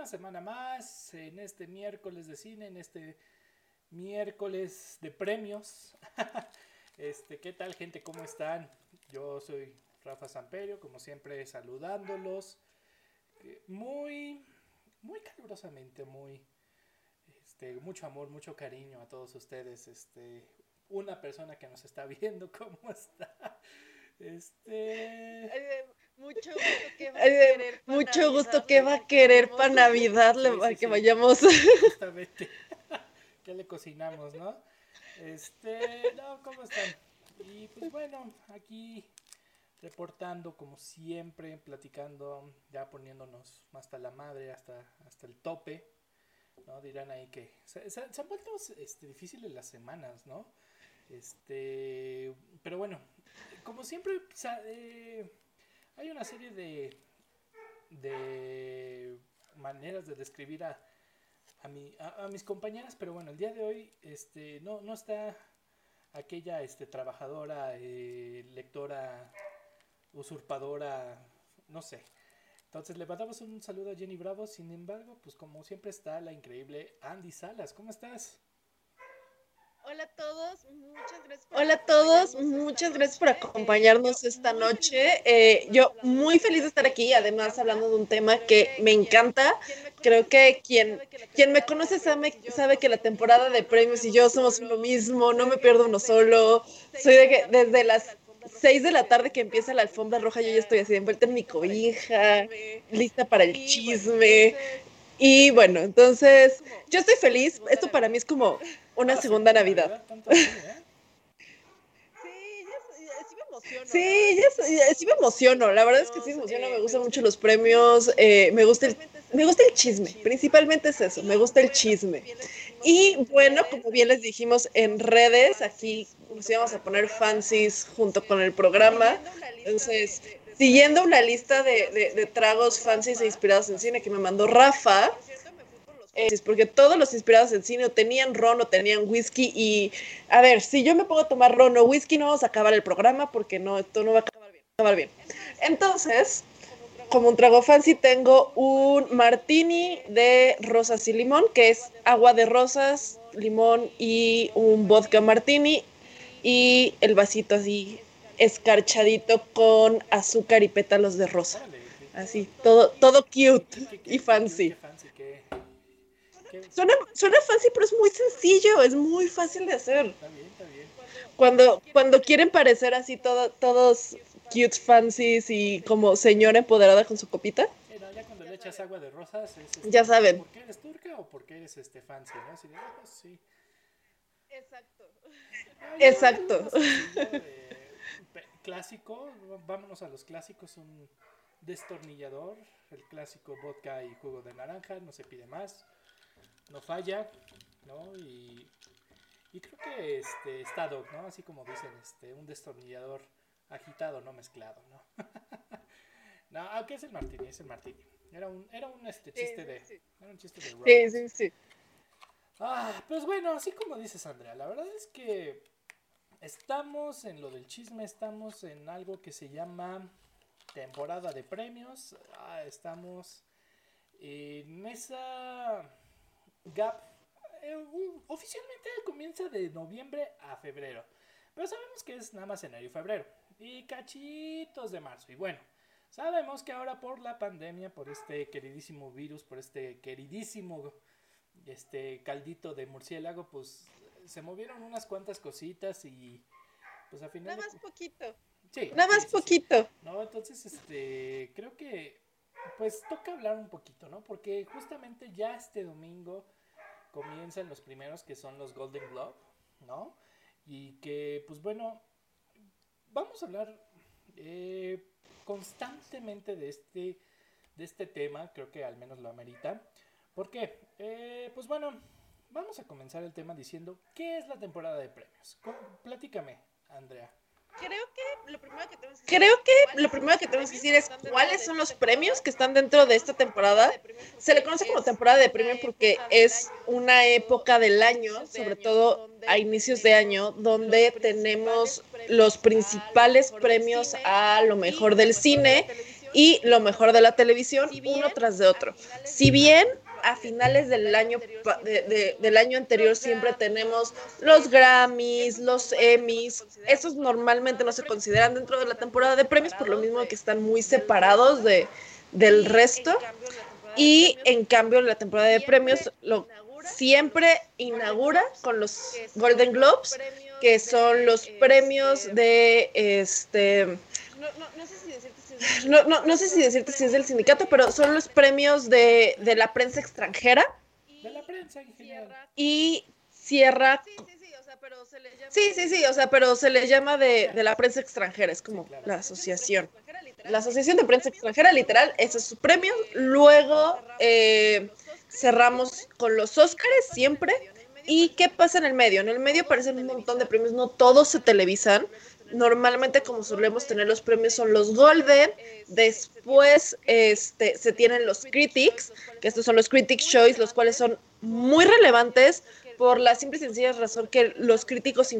una semana más en este miércoles de cine, en este miércoles de premios. este, ¿qué tal gente? ¿Cómo están? Yo soy Rafa Samperio, como siempre saludándolos. Eh, muy, muy calurosamente, muy, este, mucho amor, mucho cariño a todos ustedes. Este, una persona que nos está viendo, ¿cómo está? Este. Mucho gusto que va a querer. Mucho gusto que va a querer para Navidad, que vayamos. Justamente. ¿Qué le cocinamos, no? Este, no, ¿cómo están? Y pues bueno, aquí reportando como siempre, platicando, ya poniéndonos hasta la madre, hasta, hasta el tope, ¿no? Dirán ahí que se, han vuelto este, difíciles las semanas, ¿no? Este, pero bueno, como siempre, eh, hay una serie de, de maneras de describir a, a, mi, a, mis compañeras, pero bueno, el día de hoy este, no, no está aquella este, trabajadora, eh, lectora, usurpadora, no sé. Entonces le mandamos un saludo a Jenny Bravo, sin embargo, pues como siempre está la increíble Andy Salas. ¿Cómo estás? Hola a todos, muchas gracias por, Hola a todos, muchas gracias por acompañarnos esta noche. Eh, yo muy feliz de estar aquí, además hablando de un tema que me encanta. Creo que quien, quien me conoce sabe, sabe que la temporada de premios y yo somos lo mismo, no me pierdo uno solo. Soy de que desde las 6 de la tarde que empieza la alfombra roja, yo ya estoy así envuelta en mi cobija, lista para el chisme. Y bueno, entonces yo estoy feliz. Esto para mí es como una segunda Navidad. Sí, sí me emociono. La verdad es que sí me emociono. Me gustan mucho los premios. Eh, me gusta el, me gusta el chisme. Principalmente es eso. Me gusta el chisme. Y bueno, como bien les dijimos en redes, aquí nos íbamos a poner fancies junto con el programa. Entonces, siguiendo una lista de, de tragos fancies e inspirados en cine que me mandó Rafa porque todos los inspirados en cine tenían ron o tenían whisky y a ver, si yo me pongo a tomar ron o whisky no vamos a acabar el programa porque no, esto no va a acabar bien. Entonces, como un trago fancy tengo un martini de rosas y limón, que es agua de rosas, limón y un vodka martini y el vasito así escarchadito con azúcar y pétalos de rosa. Así, todo, todo cute y fancy. Suena, suena fácil, pero es muy sencillo, es muy fácil de hacer. Está bien, está bien. Cuando, cuando quieren parecer así todo, todos cute, fancies y como señora empoderada con su copita. ya cuando le echas agua de rosas, este, ya saben. ¿Por qué eres turca o por qué eres este fancy? ¿no? De, ah, pues sí. Exacto. Exacto. clásico, vámonos a los clásicos, un destornillador, el clásico vodka y jugo de naranja, no se pide más no falla, ¿no? Y, y creo que este, está Doc, ¿no? Así como dicen, este, un destornillador agitado, no mezclado, ¿no? no, aunque es el Martini, es el Martini. Era un, era un este, chiste de. Era un chiste de Sí, sí, sí. Ah, pues bueno, así como dices, Andrea, la verdad es que estamos en lo del chisme, estamos en algo que se llama temporada de premios. Ah, estamos en esa Gap eh, oficialmente comienza de noviembre a febrero. Pero sabemos que es nada más enero y febrero. Y cachitos de marzo. Y bueno, sabemos que ahora por la pandemia, por este queridísimo virus, por este queridísimo este caldito de murciélago, pues se movieron unas cuantas cositas y pues al final... Nada más poquito. Sí. Nada más poquito. No, entonces este creo que pues toca hablar un poquito, ¿no? Porque justamente ya este domingo comienzan los primeros que son los Golden Globe, ¿no? Y que, pues bueno, vamos a hablar eh, constantemente de este, de este tema, creo que al menos lo amerita. ¿Por qué? Eh, pues bueno, vamos a comenzar el tema diciendo, ¿qué es la temporada de premios? Platícame, Andrea. Creo que lo primero que tenemos que Creo que lo primero que tenemos que decir es cuáles son los premios que están dentro de esta temporada. Se le conoce como temporada de premios porque es una época del año, sobre todo a inicios de año, donde tenemos los principales premios a lo mejor del cine y lo mejor de la televisión, uno tras de otro. Si bien a finales del año, del año anterior siempre tenemos los Grammys, los Emmys. Esos normalmente no se consideran dentro de la temporada de premios, por lo mismo que están muy separados de, del resto. Y en cambio, la temporada de premios lo, siempre inaugura con los Golden Globes, que son los premios de este. No, sé si decirte no, no, no sé si decirte si es del sindicato, pero son los premios de, de la prensa extranjera. De la prensa en Y cierra. Sí, sí, sí, o sea, pero se le llama. Sí, sí, sí, o sea, pero se le llama de, de la prensa extranjera, es como la asociación. La Asociación de Prensa Extranjera, literal, ese es su premio. Luego eh, cerramos con los Óscares siempre. ¿Y qué pasa en el medio? En el medio aparecen un montón de premios, no todos se televisan normalmente como solemos tener los premios son los Golden, después este, se tienen los Critics, que estos son los Critics Choice, los cuales son muy relevantes por la simple y sencilla razón que los críticos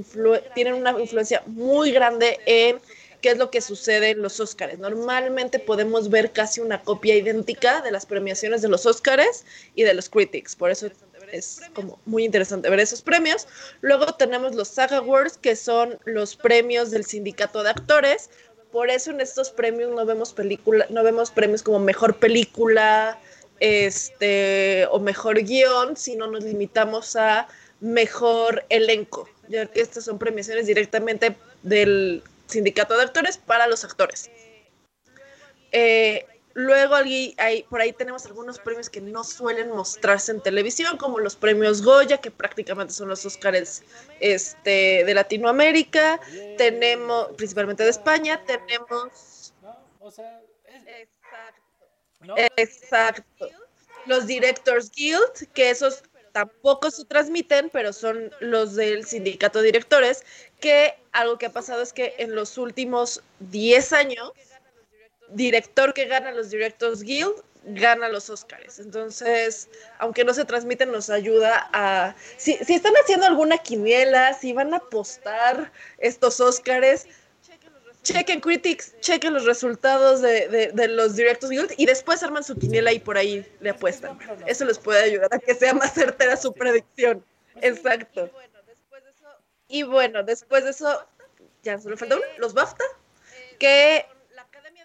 tienen una influencia muy grande en qué es lo que sucede en los Óscares. Normalmente podemos ver casi una copia idéntica de las premiaciones de los Óscares y de los Critics, por eso es como muy interesante ver esos premios. Luego tenemos los SAG Awards, que son los premios del sindicato de actores. Por eso en estos premios no vemos película, no vemos premios como mejor película, este, o mejor guion, sino nos limitamos a mejor elenco, ya que estas son premiaciones directamente del sindicato de actores para los actores. Eh, Luego hay, por ahí tenemos algunos premios que no suelen mostrarse en televisión, como los premios Goya, que prácticamente son los Óscares este, de Latinoamérica. Tenemos, principalmente de España, tenemos... Exacto. Exacto. Los Directors Guild, que esos tampoco se transmiten, pero son los del sindicato de directores, que algo que ha pasado es que en los últimos 10 años director que gana los Directors Guild gana los Oscars. Entonces, aunque no se transmiten, nos ayuda a... Si, están haciendo alguna quiniela, si van a apostar estos Oscars, chequen Critics, chequen los resultados de, los Directors Guild y después arman su quiniela y por ahí le apuestan. Eso les puede ayudar a que sea más certera su predicción. Exacto. Y bueno, después de eso, ya solo falta uno, los BAFTA, que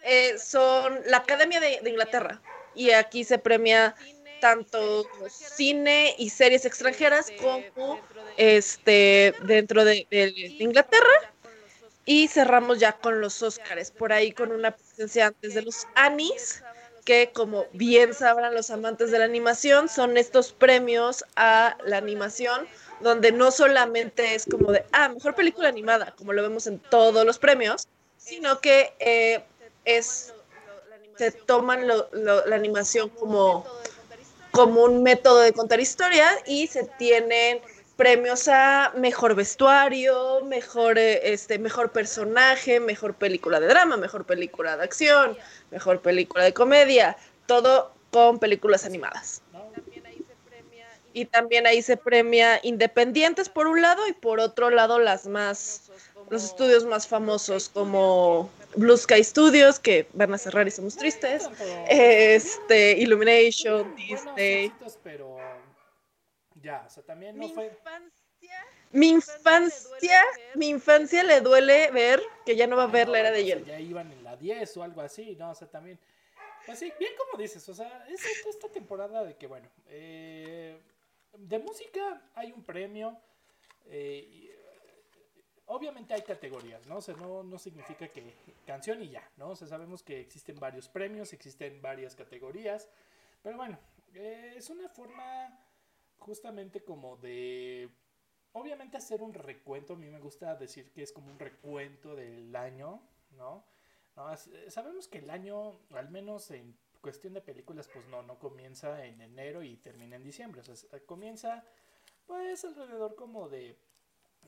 eh, son la Academia de, Inglaterra. Y aquí se premia tanto cine y series extranjeras como este dentro de, Inglaterra. Y cerramos ya con los Óscares por ahí con una presencia antes de los Anis que como bien sabrán los amantes de la animación son estos premios a la animación donde no solamente es como de ah mejor película animada como lo vemos en todos los premios sino que eh, es se toman la animación como, como un método de contar historias y se tienen premios a mejor vestuario, mejor, eh, este, mejor personaje, mejor película de drama, mejor película de acción, mejor película de comedia, todo con películas animadas. Y también ahí se premia independientes por un lado y por otro lado las más, los estudios más famosos como Blue Sky Studios, que van a cerrar y somos tristes. Este, Illumination, Disney. Pero ya, o sea, también no fue. mi infancia, mi infancia le duele ver que ya no va a haber la era de hielo. Ya iban en la 10 o algo así, ¿no? O sea, también. Pues sí, bien como dices, o sea, es esta temporada de que, bueno, eh, de música hay un premio. Eh, obviamente hay categorías, ¿no? O sea, no, no significa que canción y ya, ¿no? O sea, sabemos que existen varios premios, existen varias categorías, pero bueno, eh, es una forma justamente como de, obviamente hacer un recuento, a mí me gusta decir que es como un recuento del año, ¿no? Eh, sabemos que el año, al menos en cuestión de películas, pues no, no comienza en enero y termina en diciembre, o sea, comienza pues alrededor como de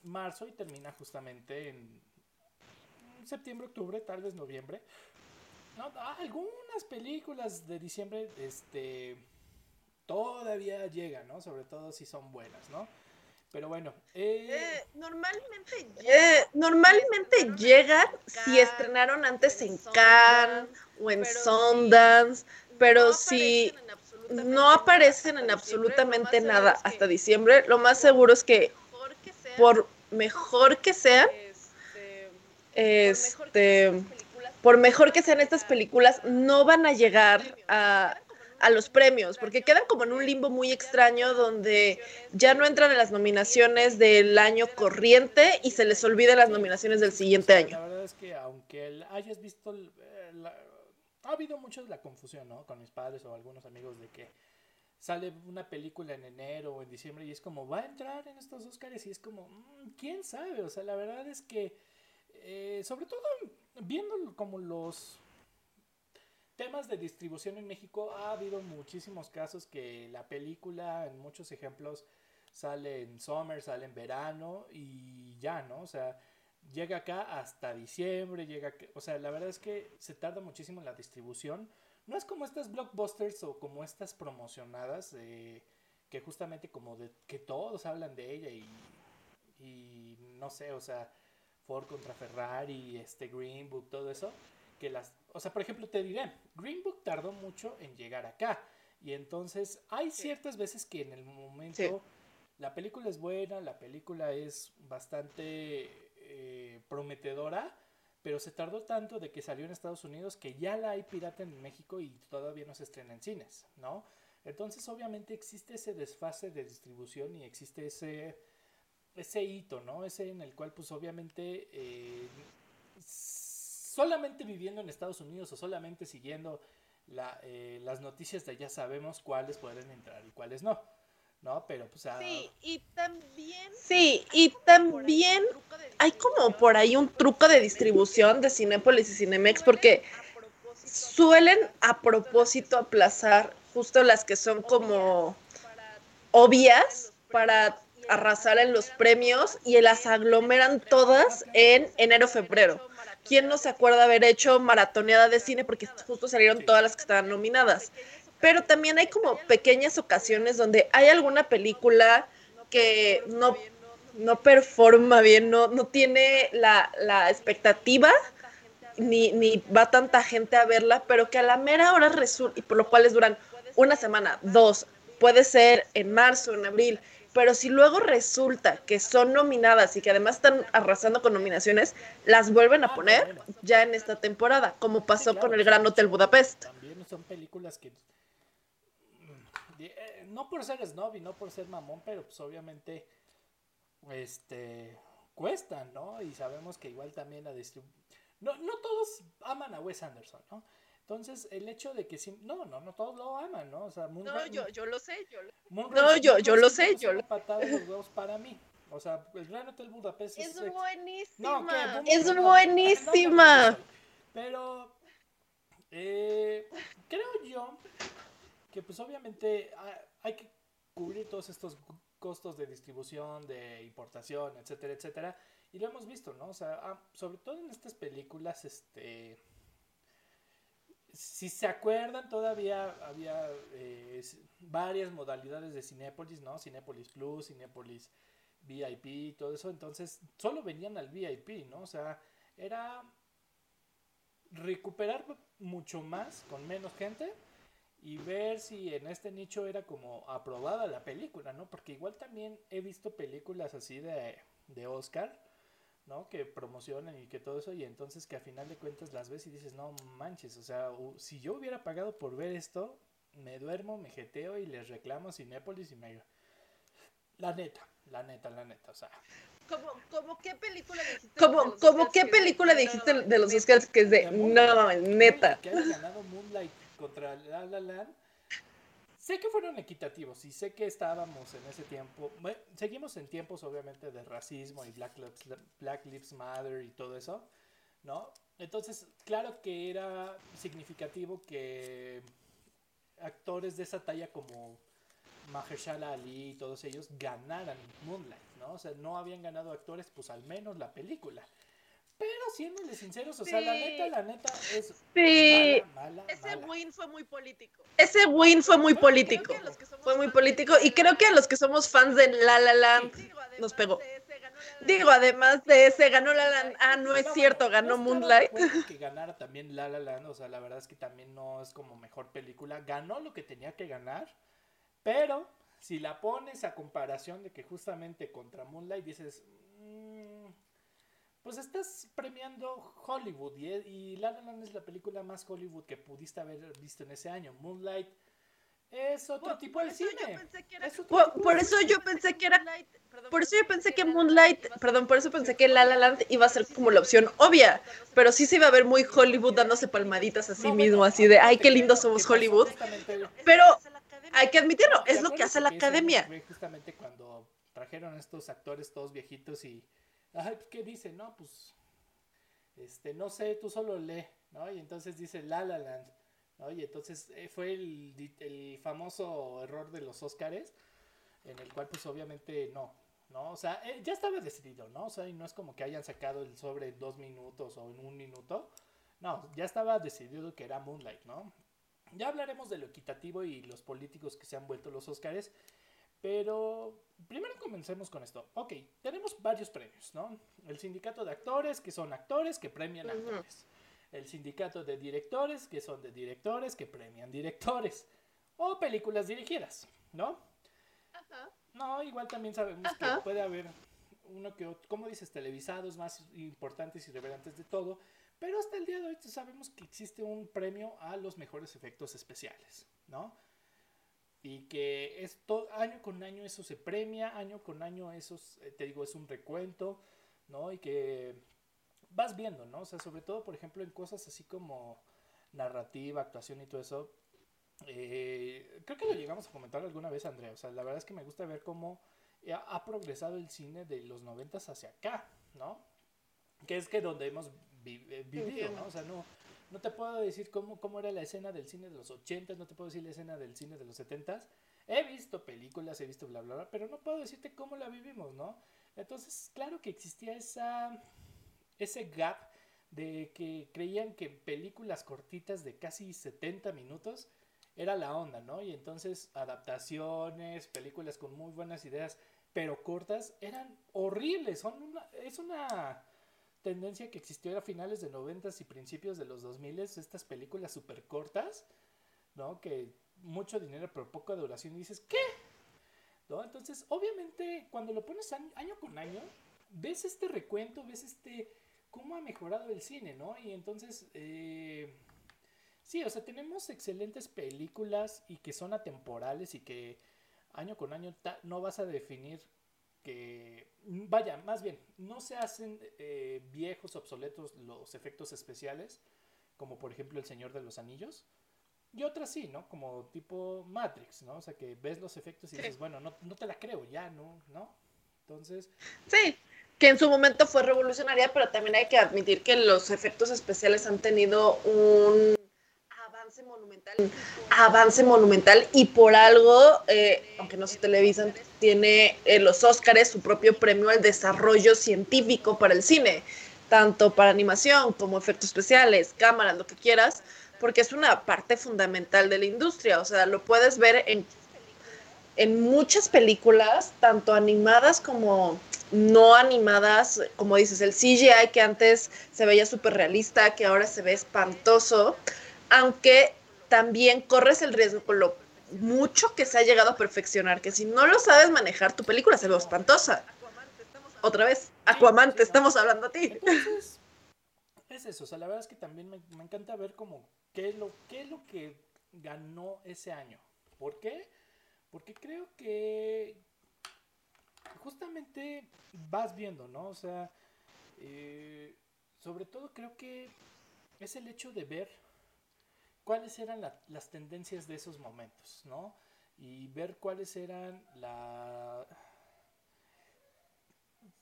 marzo y termina justamente en septiembre, octubre, tal vez noviembre. No, algunas películas de diciembre este, todavía llegan, ¿no? Sobre todo si son buenas, ¿no? Pero bueno. Eh, eh, normalmente, normalmente llegan si estrenaron antes en Cannes o en Sundance, pero si no aparecen en absolutamente nada hasta diciembre, lo más seguro es que por mejor que sean, este, por mejor que sean estas películas, no van a llegar a, a los premios, porque quedan como en un limbo muy extraño donde ya no entran en las nominaciones del año corriente y se les olvida las nominaciones del siguiente año. La verdad es que aunque hayas visto, eh, ha habido mucho de la confusión, ¿no? Con mis padres o algunos amigos de que sale una película en enero o en diciembre y es como, va a entrar en estos Oscars y es como, mm, ¿quién sabe? O sea, la verdad es que, eh, sobre todo viendo como los temas de distribución en México, ha habido muchísimos casos que la película, en muchos ejemplos, sale en summer, sale en verano y ya, ¿no? O sea, llega acá hasta diciembre, llega, o sea, la verdad es que se tarda muchísimo en la distribución no es como estas blockbusters o como estas promocionadas que justamente como de que todos hablan de ella y, y no sé, o sea, Ford contra Ferrari, este Green Book, todo eso, que las, o sea, por ejemplo, te diré, Green Book tardó mucho en llegar acá y entonces hay ciertas veces que en el momento la película es buena, la película es bastante eh, prometedora, pero se tardó tanto de que salió en Estados Unidos que ya la hay pirata en México y todavía no se estrena en cines, ¿no? Entonces obviamente existe ese desfase de distribución y existe ese, ese hito, ¿no? Ese en el cual pues obviamente eh, solamente viviendo en Estados Unidos o solamente siguiendo eh, las noticias de ya sabemos cuáles pueden entrar y cuáles no. ¿No? Pero pues... Sí, y también... Sí, y también hay como por ahí un truco de distribución de Cinépolis y Cinemex porque suelen a propósito aplazar justo las que son como obvias para arrasar en los premios y las aglomeran todas en enero-febrero. ¿Quién no se acuerda haber hecho maratoneada de cine porque justo salieron todas las que estaban nominadas? Pero también hay como pequeñas ocasiones donde hay alguna película que no, no performa bien, no, no tiene la, la expectativa, ni, ni, va tanta gente a verla, pero que a la mera hora resulta, y por lo cual les duran una semana, dos, puede ser en marzo, en abril, pero si luego resulta que son nominadas y que además están arrasando con nominaciones, las vuelven a poner ya en esta temporada, como pasó con el Gran Hotel Budapest. También son películas que no por ser snob y no por ser mamón, pero pues obviamente este cuestan, ¿no? Y sabemos que igual también la distribución no, no todos aman a Wes Anderson, ¿no? Entonces, el hecho de que sí, no, no, no todos lo aman, ¿no? O sea, no, yo, yo lo sé, yo lo... no, yo, yo lo sé, yo lo patada de los huevos para mí. O sea, el Gran Hotel Budapest es, es buenísima. es buenísima. Pero eh, creo yo que pues obviamente hay que cubrir todos estos costos de distribución, de importación, etcétera, etcétera. Y lo hemos visto, ¿no? O sea, ah, sobre todo en estas películas, este... Si se acuerdan, todavía había eh, varias modalidades de Cinépolis, ¿no? Cinépolis Plus, Cinépolis VIP, todo eso. Entonces, solo venían al VIP, ¿no? O sea, era recuperar mucho más con menos gente y ver si en este nicho era como aprobada la película, ¿no? Porque igual también he visto películas así de, de Oscar, ¿no? Que promocionan y que todo eso, y entonces que a final de cuentas las ves y dices, no manches, o sea, si yo hubiera pagado por ver esto, me duermo, me jeteo y les reclamo a Cinépolis y me... La neta, la neta, la neta, o sea... ¿Cómo, cómo qué película dijiste? ¿Cómo, como qué película dijiste de los Oscars que es de, no, neta? Que haya ganado Moonlight contra La La Land. Sé que fueron equitativos y sé que estábamos en ese tiempo, seguimos en tiempos obviamente de racismo y Black Lives, Black Lives Matter y todo eso, ¿no? Entonces, claro que era significativo que actores de esa talla como Mahershala Ali y todos ellos ganaran Moonlight, ¿no? O sea, no habían ganado actores, pues al menos la película. Pero siéndole sinceros, o sea, la neta, la neta es. Sí. Ese win fue muy político. Ese win fue muy político. Fue muy político. Y creo que a los que somos fans de La La Land nos pegó. Digo, además de ese, ganó La La Land. Ah, no es cierto, ganó Moonlight. que ganara también La La Land, o sea, la verdad es que también no es como mejor película. Ganó lo que tenía que ganar, pero si la pones a comparación de que justamente contra Moonlight dices, mm, pues estás premiando Hollywood y, y La La Land es la película más Hollywood que pudiste haber visto en ese año. Moonlight es otro tipo de cine. Por, eso yo pensé que era. Por eso yo pensé que Moonlight, perdón, por eso pensé que La La Land iba a ser como la opción obvia, pero sí se iba a ver muy Hollywood dándose palmaditas a sí mismo, así de, ay, qué lindo somos Hollywood. Pero hay que admitirlo, es lo que hace la academia. Justamente cuando trajeron estos actores todos viejitos y, pues, ¿qué dice? No, pues, este, no sé, tú solo lee, ¿no? Y entonces dice La La Land Oye, entonces eh, fue el, famoso error de los Óscares, en el cual pues obviamente no, ¿no? O sea, eh, ya estaba decidido, ¿no? O sea, y no es como que hayan sacado el sobre en dos minutos o en un minuto. No, ya estaba decidido que era Moonlight, ¿no? Ya hablaremos de lo equitativo y los políticos que se han vuelto los Óscares, pero primero comencemos con esto. Ok, tenemos varios premios, ¿no? El sindicato de actores, que son actores que premian actores el sindicato de directores, que son de directores que premian directores, o películas dirigidas, ¿no? Ajá. No, igual también sabemos que puede haber uno que otro, como dices, televisados más importantes y relevantes de todo, pero hasta el día de hoy sabemos que existe un premio a los mejores efectos especiales, ¿no? Y que esto, año con año eso se premia, año con año eso, eh, te digo, es un recuento, ¿no? Y que vas viendo, ¿no? O sea, sobre todo, por ejemplo, en cosas así como narrativa, actuación y todo eso. Eh, creo que lo llegamos a comentar alguna vez, Andrea. O sea, la verdad es que me gusta ver cómo ha progresado el cine de los noventas hacia acá, ¿no? Que es que donde hemos eh, vivido, ¿no? O sea, no, no te puedo decir cómo, cómo era la escena del cine de los ochentas, no te puedo decir la escena del cine de los setentas. He visto películas, he visto bla, bla, bla, pero no puedo decirte cómo la vivimos, ¿no? Entonces, claro que existía esa ese gap de que creían que películas cortitas de casi 70 minutos era la onda, ¿no? Y entonces adaptaciones, películas con muy buenas ideas, pero cortas, eran horribles. Son es una tendencia que existió a finales de 90 y principios de los 2000, estas películas súper cortas, ¿no? Que mucho dinero pero poca duración y dices, ¿qué? ¿No? Entonces, obviamente, cuando lo pones año con año, ves este recuento, ves este cómo ha mejorado el cine, ¿no? Y entonces, eh, sí, o sea, tenemos excelentes películas y que son atemporales y que año con año no vas a definir que, vaya, más bien, no se hacen eh, viejos, obsoletos los efectos especiales, como por ejemplo El Señor de los Anillos. Y otras sí, ¿no? Como tipo Matrix, ¿no? O sea, que ves los efectos y dices, bueno, no, no te la creo ya, ¿no? ¿No? Entonces... Sí, que en su momento fue revolucionaria, pero también hay que admitir que los efectos especiales han tenido un avance monumental, avance monumental y por algo, eh, aunque no se televisan, tiene eh, los Óscares su propio premio al desarrollo científico para el cine, tanto para animación como efectos especiales, cámaras, lo que quieras, porque es una parte fundamental de la industria, o sea, lo puedes ver en en muchas películas, tanto animadas como no animadas, como dices, el CGI que antes se veía súper realista, que ahora se ve espantoso, aunque también corres el riesgo con lo mucho que se ha llegado a perfeccionar, que si no lo sabes manejar, tu película se ve espantosa. Otra vez, Aquaman, te estamos hablando a ti. Entonces, es eso, o sea, la verdad es que también me, encanta ver como qué es, lo, qué lo que ganó ese año. ¿Por qué? Porque creo que justamente vas viendo, ¿no? O sea, eh, sobre todo creo que es el hecho de ver cuáles eran las tendencias de esos momentos, ¿no? Y ver cuáles eran la...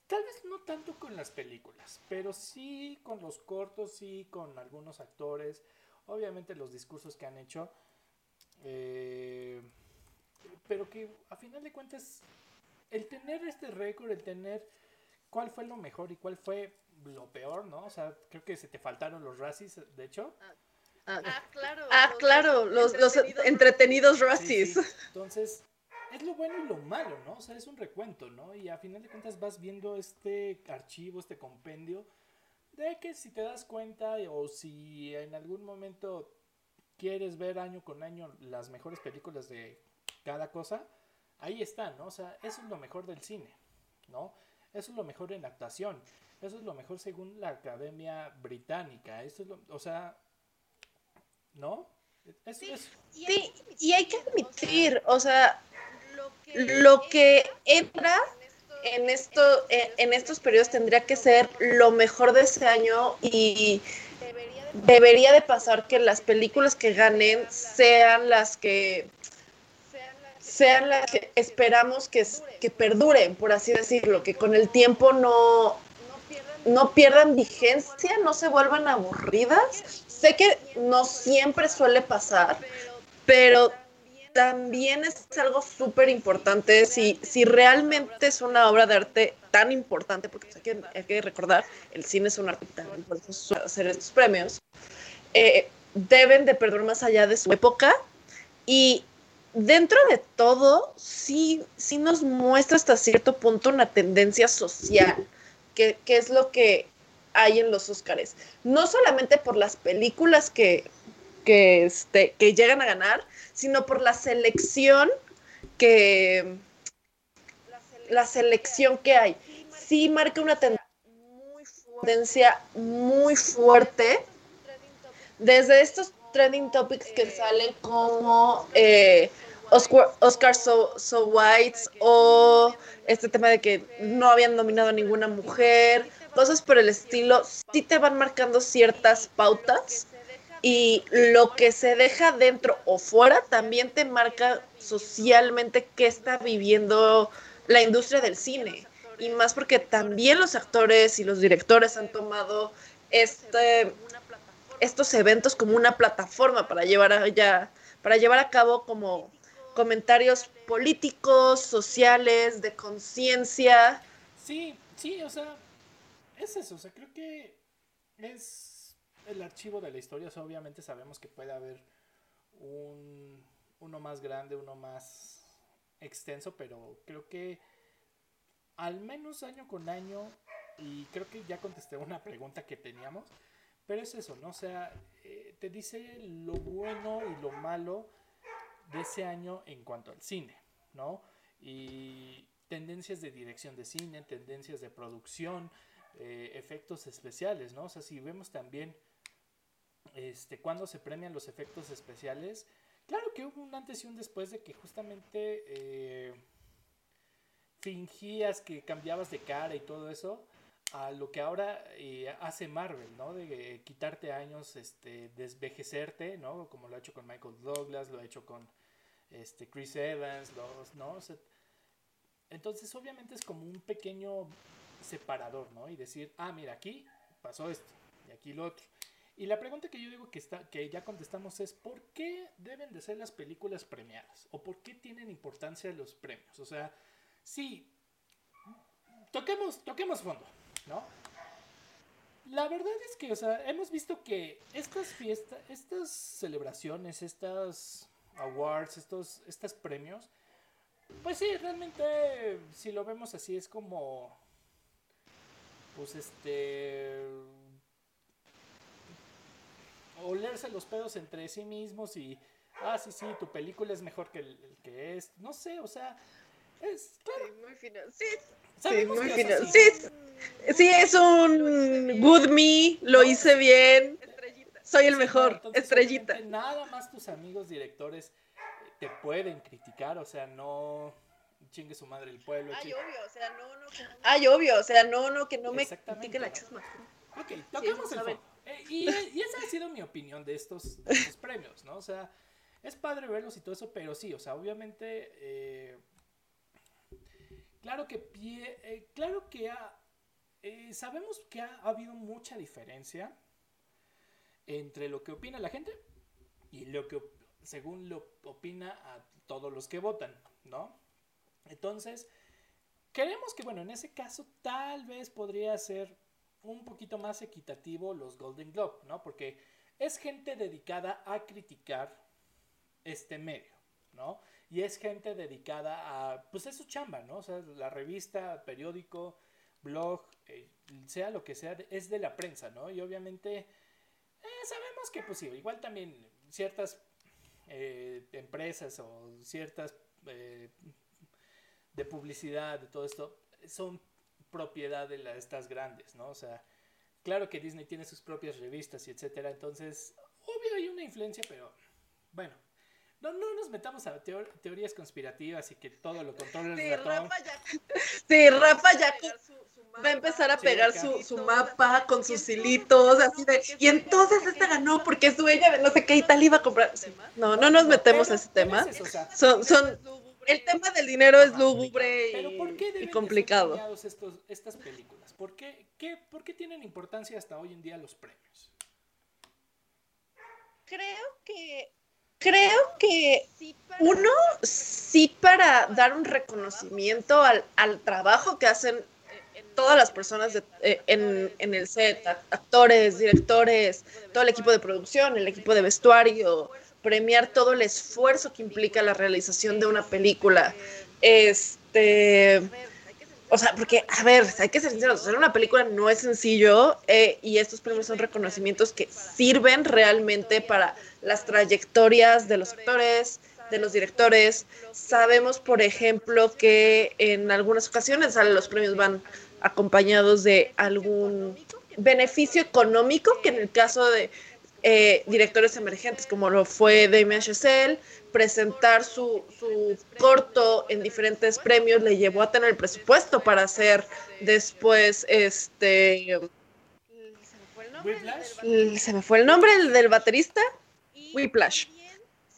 Tal vez no tanto con las películas, pero sí con los cortos, sí con algunos actores, obviamente los discursos que han hecho. Eh, pero que a final de cuentas, el tener este récord, el tener cuál fue lo mejor y cuál fue lo peor, ¿no? O sea, creo que se te faltaron los racis, de hecho. Ah, ah claro. Ah, claro, los, entretenidos, los entretenidos Entonces, es lo bueno y lo malo, ¿no? O sea, es un recuento, ¿no? Y a final de cuentas vas viendo este archivo, este compendio, de que si te das cuenta o si en algún momento quieres ver año con año las mejores películas de cada cosa, ahí está, ¿no? O sea, eso es lo mejor del cine, ¿no? Eso es lo mejor en actuación, eso es lo mejor según la Academia Británica, eso es lo, o sea, ¿no? sí, sí, y hay que admitir, o sea, lo que entra en, esto, en estos periodos tendría que ser lo mejor de ese año y debería de pasar que las películas que ganen sean las que sean las que esperamos que, que perduren, por así decirlo, que con el tiempo no, no pierdan vigencia, no se vuelvan aburridas. Sé que no siempre suele pasar, pero también es algo súper importante si, si realmente es una obra de arte tan importante, porque hay que, hay que recordar, el cine es un arte también, por eso hacer estos premios, eh, deben de perder más allá de su época y dentro de todo sí, sí nos muestra hasta cierto punto una tendencia social, que, que es lo que hay en los Óscares. No solamente por las películas que, que, este, que llegan a ganar, sino por la selección que la selección que hay. Sí marca una tendencia muy fuerte desde estos trending topics que salen como eh, Oscar, so, so White o este tema de que no habían nominado a ninguna mujer, cosas por el estilo, sí te van marcando ciertas pautas y lo que se deja dentro o fuera también te marca socialmente qué está viviendo la industria del cine. Y más porque también los actores y los directores han tomado este, estos eventos como una plataforma para llevar a, para llevar a cabo como comentarios políticos, sociales, de conciencia. Sí, sí, o sea, es eso, o sea, creo que es el archivo de la historia, obviamente sabemos que puede haber un, uno más grande, uno más extenso, pero creo que al menos año con año, y creo que ya contesté una pregunta que teníamos, pero es eso, ¿no? O sea, eh, te dice lo bueno y lo malo de ese año en cuanto al cine, ¿no? Y tendencias de dirección de cine, tendencias de producción, eh, efectos especiales, ¿no? O sea, si vemos también este, cuando se premian los efectos especiales, claro que hubo un antes y un después de que justamente eh, fingías que cambiabas de cara y todo eso a lo que ahora eh, hace Marvel, ¿no? De quitarte años, este, desvejecerte, ¿no? Como lo ha hecho con Michael Douglas, lo ha hecho con este, Chris Evans, ¿no? entonces obviamente es como un pequeño separador, ¿no? Y decir, ah, mira, aquí pasó esto y aquí lo otro. Y la pregunta que yo digo que, está, que ya contestamos es, ¿por qué deben de ser las películas premiadas? ¿O por qué tienen importancia los premios? O sea, sí, toquemos, toquemos fondo, ¿no? La verdad es que, o sea, hemos visto que estas fiestas, estas celebraciones, estas awards, estos, estos premios, pues sí, realmente, si lo vemos así, es como, pues este olerse los pedos entre sí mismos y, ah, sí, sí, tu película es mejor que el, que es. No sé, o sea, es, claro. Sí, muy fino. Sí, sí muy fino. Sí, sí, es un good me, lo hice bien. Soy el mejor, estrellita. Nada más tus amigos directores te pueden criticar, o sea, no chingue su madre el pueblo. Ay, obvio, o sea, no, no. Ay, obvio, o sea, no, no, que no me critique la chusma. Ok, tocamos el fondo. Eh, y, esa ha sido mi opinión de estos, premios, ¿no? O sea, es padre verlos y todo eso, pero sí, o sea, obviamente, eh, claro que, pie, eh, claro que sabemos que ha, habido mucha diferencia entre lo que opina la gente y lo que, según lo opina a todos los que votan, ¿no? Entonces, creemos que, bueno, en ese caso tal vez podría ser un poquito más equitativo los Golden Globe, ¿no? Porque es gente dedicada a criticar este medio, ¿no? y es gente dedicada a, pues es su chamba, ¿no? O sea, la revista, periódico, blog, eh, sea lo que sea, es de la prensa, ¿no? Y obviamente eh, sabemos que pues sí, igual también ciertas eh, empresas o ciertas de publicidad, de todo esto, son propiedad de las estas grandes, ¿no? O sea, claro que Disney tiene sus propias revistas y etcétera, entonces, obvio hay una influencia, pero bueno, no, no nos metamos a teorías conspirativas y que todo lo controla el sí, ratón. Rafa ya, sí, Rafa ya va a empezar a pegar su, su, mapa con sus hilitos, así de, y entonces esta ganó porque es dueña de no sé qué y tal iba a comprar. No, no nos metemos a ese tema. Son, son, el tema del dinero es lúgubre y, y complicado. Estos, estas películas? ¿Por qué, qué, ¿Por qué tienen importancia hasta hoy en día los premios? Creo que creo que uno sí para dar un reconocimiento al, al trabajo que hacen todas las personas de, eh, en, en, el set, actores, directores, todo el equipo de producción, el equipo de vestuario, premiar todo el esfuerzo que implica la realización de una película. Este, o sea, porque, a ver, hay que ser sinceros, hacer una película no es sencillo eh, y estos premios son reconocimientos que sirven realmente para las trayectorias de los actores, de los directores. Sabemos, por ejemplo, que en algunas ocasiones los premios van acompañados de algún beneficio económico, que en el caso de eh, directores emergentes, como lo fue Damien Chazelle, presentar su, su, corto en diferentes premios le llevó a tener el presupuesto para hacer después este se me fue el nombre el del baterista Whiplash.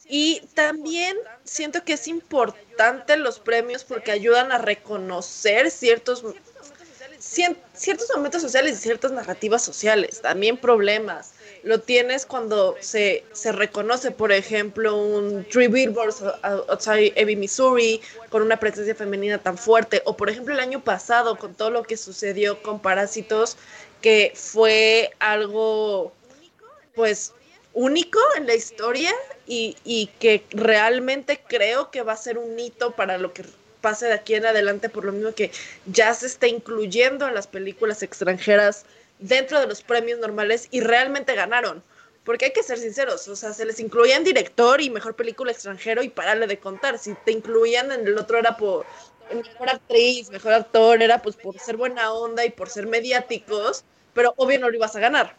Y también siento que es importante los premios porque ayudan a reconocer ciertos ciertos momentos sociales y ciertas narrativas sociales, también problemas, lo tienes cuando se, se reconoce, por ejemplo, un Three Billboards outside Ebbing, Missouri, con una presencia femenina tan fuerte, o por ejemplo el año pasado con todo lo que sucedió con Parásitos, que fue algo, pues, único en la historia y, y que realmente creo que va a ser un hito para lo que pase de aquí en adelante, por lo mismo que ya se está incluyendo en las películas extranjeras dentro de los premios normales y realmente ganaron. Porque hay que ser sinceros, o sea, se les incluían director y mejor película extranjero y pararle de contar. Si te incluían en el otro era por mejor actriz, mejor actor, era pues por ser buena onda y por ser mediáticos, pero obvio no lo ibas a ganar.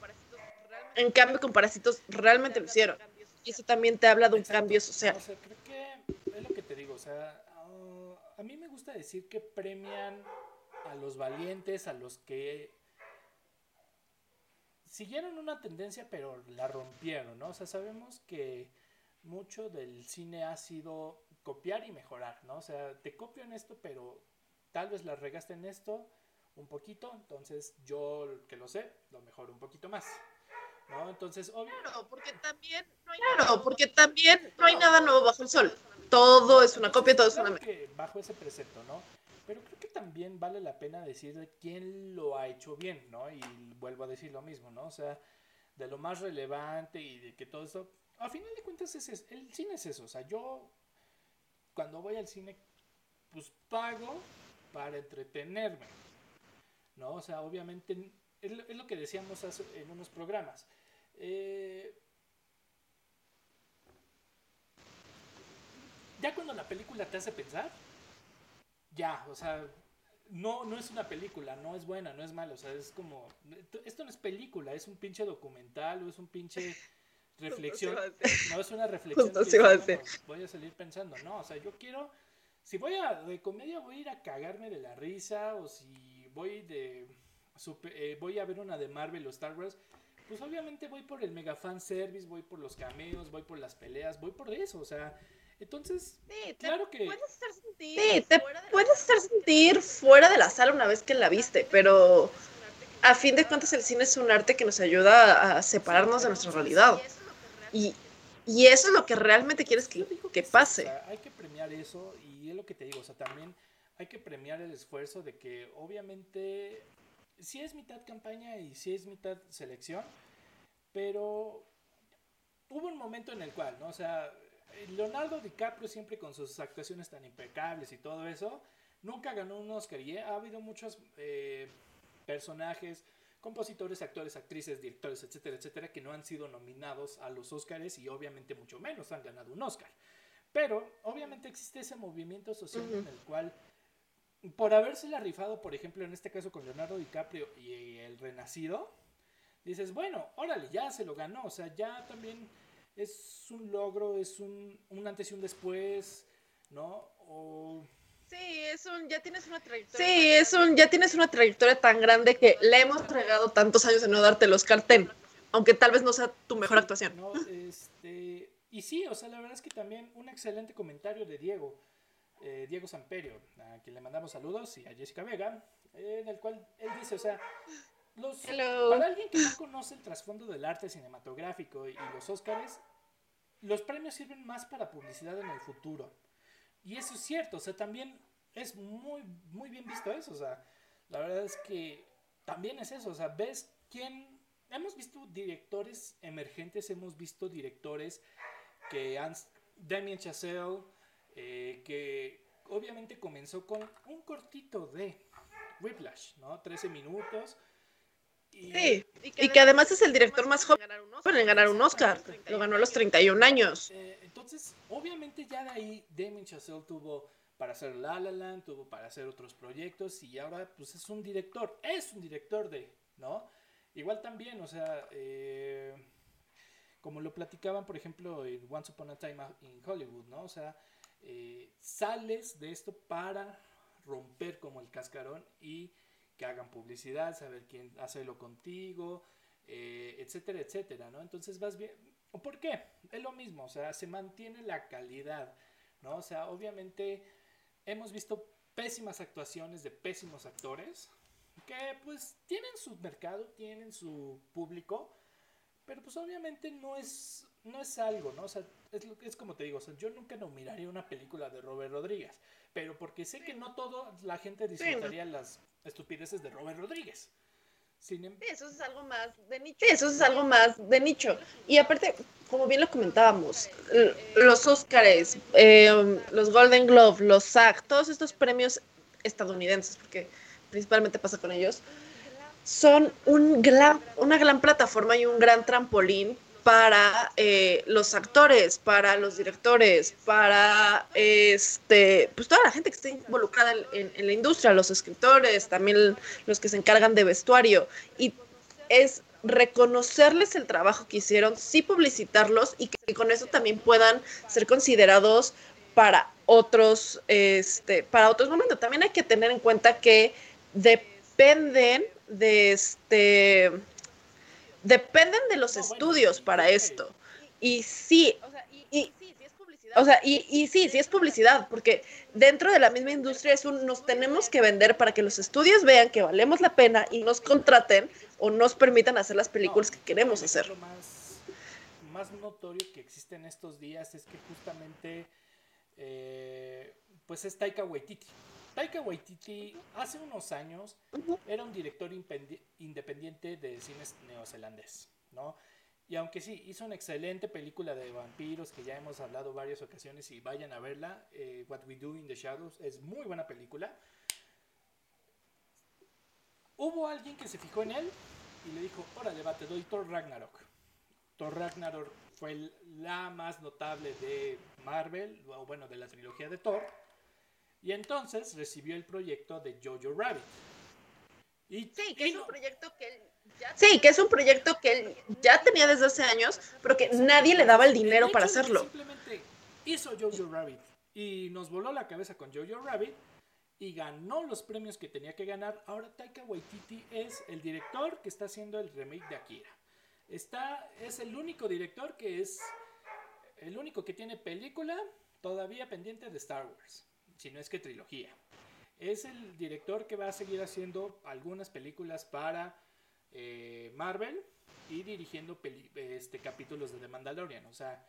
En cambio, con Parásitos realmente lo hicieron. Y eso también te habla de un cambio social. O sea, creo que es lo que te digo, o sea, uh, a mí me gusta decir que premian a los valientes, a los que siguieron una tendencia, pero la rompieron, ¿no? O sea, sabemos que mucho del cine ha sido copiar y mejorar, ¿no? O sea, te copio en esto, pero tal vez la regaste en esto un poquito, entonces yo que lo sé, lo mejoro un poquito más. ¿No? Entonces, obvio. Claro, porque también no hay, claro, porque también no hay nada nuevo bajo el sol. Todo es una copia, todo es una Bajo ese precepto, ¿no? Pero creo que también vale la pena decir de quién lo ha hecho bien, ¿no? Y vuelvo a decir lo mismo, ¿no? O sea, de lo más relevante y de que todo esto, a final de cuentas, es, el cine es eso. O sea, yo cuando voy al cine, pues pago para entretenerme, ¿no? O sea, obviamente, es, lo que decíamos en unos programas. Eh, ya cuando la película te hace pensar, ya, o sea, no, no es una película, no es buena, no es mala, o sea, es como, esto no es película, es un pinche documental o es un pinche reflexión, no es una reflexión. voy a salir pensando, no, o sea, yo quiero, si voy a, de comedia voy a ir a cagarme de la risa, o si voy de, eh, voy a ver una de Marvel o Star Wars, pues obviamente voy por el mega fan service, voy por los cameos, voy por las peleas, voy por eso, o sea, entonces, claro que... Puedes hacer sentir, sí, te puedes hacer sentir fuera de la sala una vez que la viste, pero a fin de cuentas el cine es un arte que nos ayuda a separarnos de nuestra realidad. Y, y eso es lo que realmente quieres que, que pase. hay que premiar eso y es lo que te digo, o sea, también hay que premiar el esfuerzo de que obviamente sí es mitad campaña y sí es mitad selección, pero hubo un momento en el cual, ¿no? O sea, Leonardo DiCaprio siempre con sus actuaciones tan impecables y todo eso, nunca ganó un Oscar y ha habido muchos eh, personajes, compositores, actores, actrices, directores, etcétera, etcétera, que no han sido nominados a los Oscars y obviamente mucho menos han ganado un Oscar. Pero obviamente existe ese movimiento social en el cual, por habérsela rifado, por ejemplo, en este caso con Leonardo DiCaprio y El Renacido, dices, bueno, órale, ya se lo ganó, o sea, ya también es un logro, es un, un antes y un después, ¿no? O Sí, es un, ya tienes una trayectoria. Sí, es un, ya tienes una trayectoria tan grande que le hemos entregado tantos años de no darte los cartel, aunque tal vez no sea tu mejor actuación. No, este, y sí, o sea, la verdad es que también un excelente comentario de Diego, eh, Diego Samperio, a quien le mandamos saludos, y a Jessica Vega, en el cual él dice, o sea, los, para alguien que no conoce el trasfondo del arte cinematográfico y, y los Óscares, los premios sirven más para publicidad en el futuro. Y eso es cierto, o sea, también es muy, muy bien visto eso, o sea, la verdad es que también es eso, o sea, ves quién, hemos visto directores emergentes, hemos visto directores que han, Damien Chazelle, eh, que obviamente comenzó con un cortito de Whiplash, ¿no? 13 minutos. Y, sí, y que, además es el director más joven en ganar un Oscar. Lo ganó a los 31 años. Eh, entonces, obviamente ya de ahí Damien Chazelle tuvo para hacer La La Land, tuvo para hacer otros proyectos y ahora pues es un director, es un director de, ¿no? Igual también, o sea, eh, como lo platicaban, por ejemplo, en Once Upon a Time in Hollywood, ¿no? O sea, eh, sales de esto para romper como el cascarón y que hagan publicidad, saber quién hacerlo contigo, eh, etcétera, etcétera, ¿no? Entonces vas bien, ¿Por qué? Es lo mismo, o sea, se mantiene la calidad, ¿no? O sea, obviamente hemos visto pésimas actuaciones de pésimos actores que pues tienen su mercado, tienen su público, pero pues obviamente no es, no es algo, ¿no? O sea, es, es como te digo, o sea, yo nunca nombraría una película de Robert Rodríguez, pero porque sé que no toda la gente disfrutaría las estupideces de Robert Rodríguez. Em- eso es algo más de nicho. eso es algo más de nicho. Y aparte, como bien lo comentábamos, los Oscars, eh, los Golden Globe, los SAG, todos estos premios estadounidenses, porque principalmente pasa con ellos, son un gran, una gran plataforma y un gran trampolín para eh, los actores, para los directores, para este, pues toda la gente que está involucrada en, la industria, los escritores, también los que se encargan de vestuario. Y es reconocerles el trabajo que hicieron, sí publicitarlos y que con eso también puedan ser considerados para otros, este, para otros momentos. También hay que tener en cuenta que dependen de este dependen de los estudios para esto. Y sí, y, o sea, y, y, sí, sí es publicidad, porque dentro de la misma industria es un, nos tenemos que vender para que los estudios vean que valemos la pena y nos contraten o nos permitan hacer las películas que queremos hacer. Lo más, más notorio que existe en estos días es que justamente, eh, pues es Taika Waititi. Taika Waititi hace unos años era un director independiente de cines neozelandés, ¿no? Y aunque sí, hizo una excelente película de vampiros que ya hemos hablado varias ocasiones y vayan a verla, eh, What We Do in the Shadows, es muy buena película. Hubo alguien que se fijó en él y le dijo, órale, va, te doy Thor Ragnarok. Thor Ragnarok fue la más notable de Marvel, o bueno, de la trilogía de Thor y entonces recibió el proyecto de Jojo Rabbit. Y, sí, que es un proyecto que él ya Sí, que es un proyecto que él ya tenía desde hace años, pero que nadie le daba el dinero para hacerlo. Simplemente hizo Jojo Rabbit y nos voló la cabeza con Jojo Rabbit y ganó los premios que tenía que ganar. Ahora Taika Waititi es el director que está haciendo el remake de Akira. Está, es el único director que es el único que tiene película todavía pendiente de Star Wars si no es que trilogía. Es el director que va a seguir haciendo algunas películas para eh, Marvel y dirigiendo este, capítulos de The Mandalorian. O sea,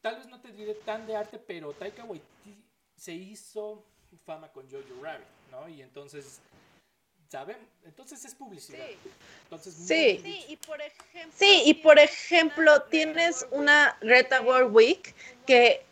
tal vez no te diré tan de arte, pero Taika Waititi se hizo fama con Jojo Rabbit, ¿no? Y entonces ¿saben? Entonces es publicidad. Entonces, Sí. muy bien Sí, dicho. y por ejemplo, sí, y por ejemplo tienes una Greta Warwick que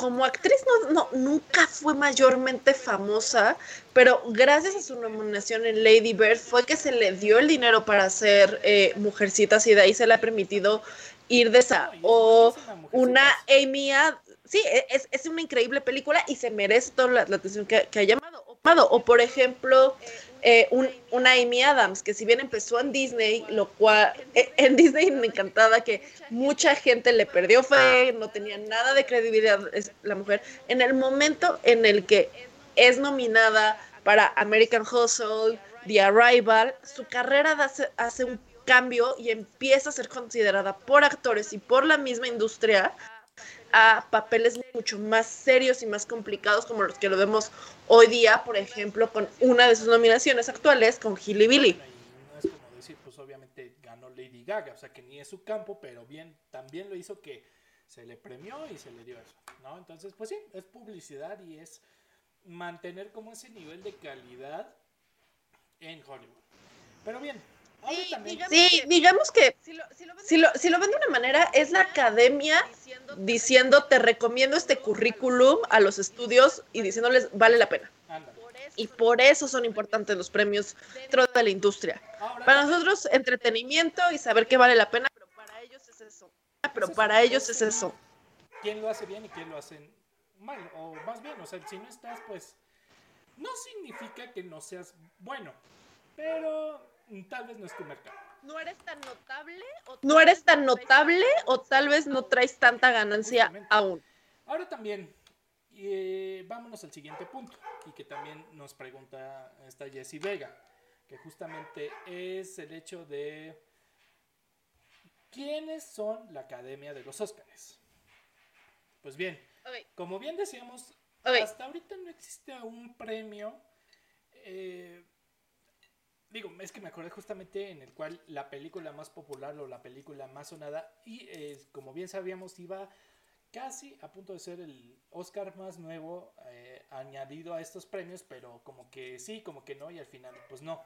como actriz no, no, nunca fue mayormente famosa, pero gracias a su nominación en Lady Bird fue que se le dio el dinero para hacer eh, Mujercitas y de ahí se le ha permitido ir de esa. O una. Amy Ad- sí, e, es, es una increíble película y se merece toda la, la atención que, que ha llamado. O por ejemplo, eh, un- una Amy Adams, que si bien empezó en Disney, lo cual eh, en Disney me encantaba que mucha gente le perdió fe, no tenía nada de credibilidad es la mujer. En el momento en el que es nominada para American Hustle, The Arrival, su carrera hace, hace un cambio y empieza a ser considerada por actores y por la misma industria a papeles mucho más serios y más complicados como los que lo vemos hoy día, por ejemplo, con una de sus nominaciones actuales con Hilly Billy. No es como decir, pues obviamente ganó Lady Gaga, o sea que ni es su campo, pero bien, también lo hizo que se le premió y se le dio eso, ¿no? Entonces, pues sí, es publicidad y es mantener como ese nivel de calidad en Hollywood. Pero bien, Sí, digamos Sí, digamos que Si lo, si lo ven si lo, si lo ven de una manera, es la academia diciendo, diciendo te recomiendo este currículum a los estudios y diciéndoles vale la pena. Y por eso son importantes los premios dentro de la industria. Para nosotros, entretenimiento y saber que vale la pena, pero para ellos es eso. Pero para ellos es eso. quién lo hace bien y quién lo hace mal, o más bien, o sea, si no estás, pues, no significa que no seas bueno, pero tal vez no es tu mercado. no eres tan notable o No tal eres vez tan no traes notable tanta o tal vez no traes tanta ganancia Justamente. aún. Ahora también, eh, vámonos al siguiente punto, y que también nos pregunta esta Jessie Vega, que justamente es el hecho de quiénes son la Academia de los Óscares. Pues bien, como bien decíamos, hasta ahorita no existe un premio. eh, digo, es que me acordé justamente en el cual la película más popular o la película más sonada, y eh, como bien sabíamos, iba casi a punto de ser el Oscar más nuevo eh, añadido a estos premios, pero como que sí, como que no, y al final, pues no.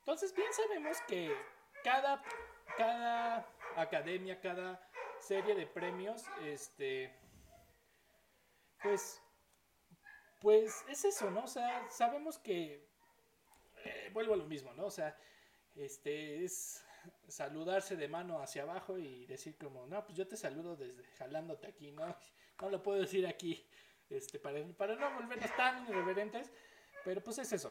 Entonces, bien sabemos que cada, cada academia, cada serie de premios, este, pues, pues es eso, ¿no? O sea, sabemos que, eh, vuelvo a lo mismo, ¿no? O sea, este, es saludarse de mano hacia abajo y decir como, no, pues yo te saludo desde jalándote aquí, ¿no? No lo puedo decir aquí, este, para, para no volvernos tan irreverentes, pero pues es eso.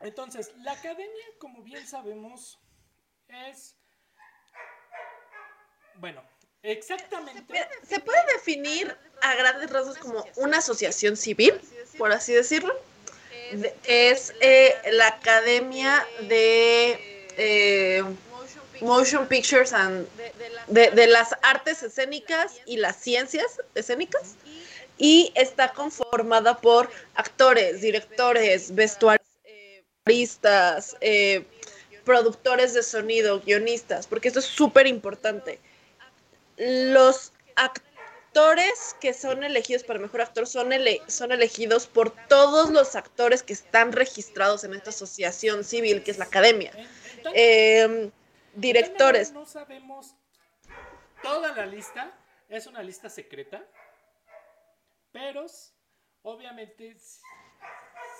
Entonces, la academia, como bien sabemos, es, bueno, exactamente... Se puede definir a grandes rasgos como una asociación civil, por así decirlo. Es eh, la Academia de eh, Motion Pictures and de, de las artes escénicas y las ciencias escénicas y está conformada por actores, directores, vestuaristas, eh, productores de sonido, guionistas, porque esto es súper importante. Los actores que son elegidos para mejor actor son, ele- son elegidos por todos los actores que están registrados en esta asociación civil, que es la academia. Eh, directores, No sabemos toda la lista, es una lista secreta, pero obviamente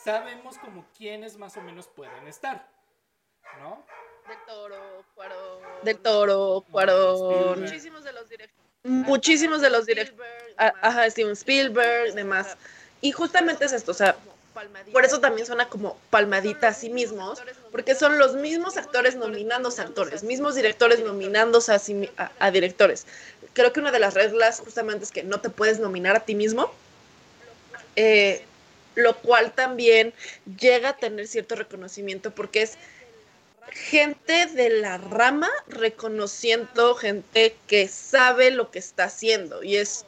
sabemos como quiénes más o menos pueden estar, ¿no? del Toro, Cuarón, del Toro, Cuarón, muchísimos de los directores. Muchísimos de los directores, Spielberg, ajá, Steven Spielberg, demás. Y justamente es esto, o sea, por eso también suena como palmadita a sí mismos, porque son los mismos actores nominándose a actores, mismos directores nominándose a, sí a- a directores. Creo que una de las reglas justamente es que no te puedes nominar a ti mismo, eh, lo cual también llega a tener cierto reconocimiento porque es gente de la rama reconociendo gente que sabe lo que está haciendo y es,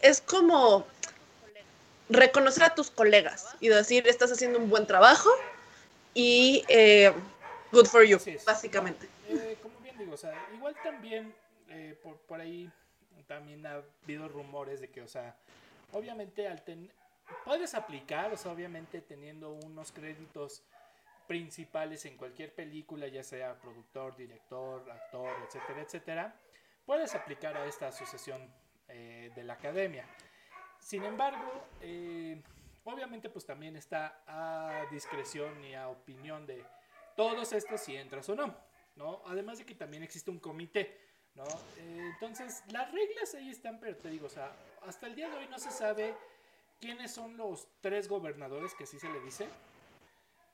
es como reconocer a tus colegas y decir estás haciendo un buen trabajo y eh, good for you, básicamente. Eh, como bien digo, o sea, igual también eh, por, por ahí también ha habido rumores de que, o sea, obviamente al ten- puedes aplicar, o sea, obviamente teniendo unos créditos principales en cualquier película, ya sea productor, director, actor, etcétera, etcétera, puedes aplicar a esta asociación eh, de la academia. Sin embargo, eh, obviamente pues también está a discreción y a opinión de todos estos si entras o no, ¿no? Además de que también existe un comité, ¿no? Eh, entonces, las reglas ahí están, pero te digo, o sea, hasta el día de hoy no se sabe quiénes son los tres gobernadores, que así se le dice,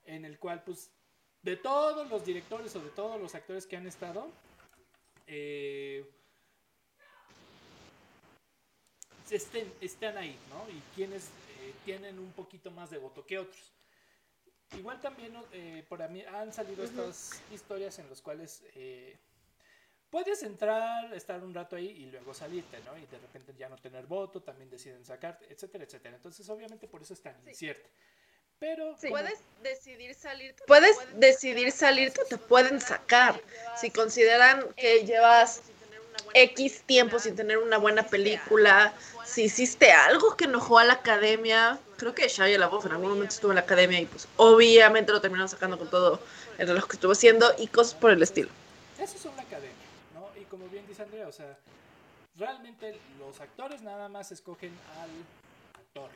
en el cual, pues, de todos los directores o de todos los actores que han estado, eh, estén, están ahí, ¿no? Y quienes eh, tienen un poquito más de voto que otros. Igual también eh, por mí han salido estas historias en las cuales eh, puedes entrar, estar un rato ahí y luego salirte, ¿no? Y de repente ya no tener voto, también deciden sacarte, etcétera, etcétera. Entonces, obviamente por eso es tan Sí. incierto. Pero Sí. Puedes decidir salirte. o te Puedes pueden decidir sacar, salirte te si pueden consideran sacar. que llevas Si consideran que llevas X tiempo sin tener una buena película, si hiciste algo que enojó a la academia, creo que Shia LaBeouf en algún momento estuvo en la academia y pues obviamente lo terminaron sacando con todo el reloj que estuvo haciendo y cosas por el estilo. Eso son la academia, ¿no? Y como bien dice Andrea, o sea, realmente los actores nada más escogen al actor.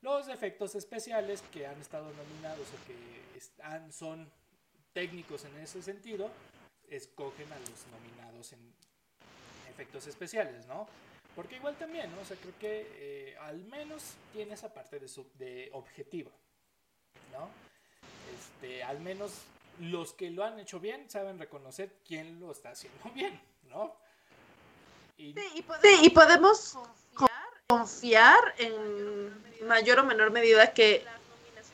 Los efectos especiales que han estado nominados o que están, son técnicos en ese sentido, escogen a los nominados en efectos especiales, ¿no? Porque igual también, ¿no? O sea, creo que eh, al menos tiene esa parte de, su, de objetivo, ¿no? Este, al menos los que lo han hecho bien saben reconocer quién lo está haciendo bien, ¿no? Y Sí, y podemos, Sí, y podemos confiar Confiar en mayor o menor medida que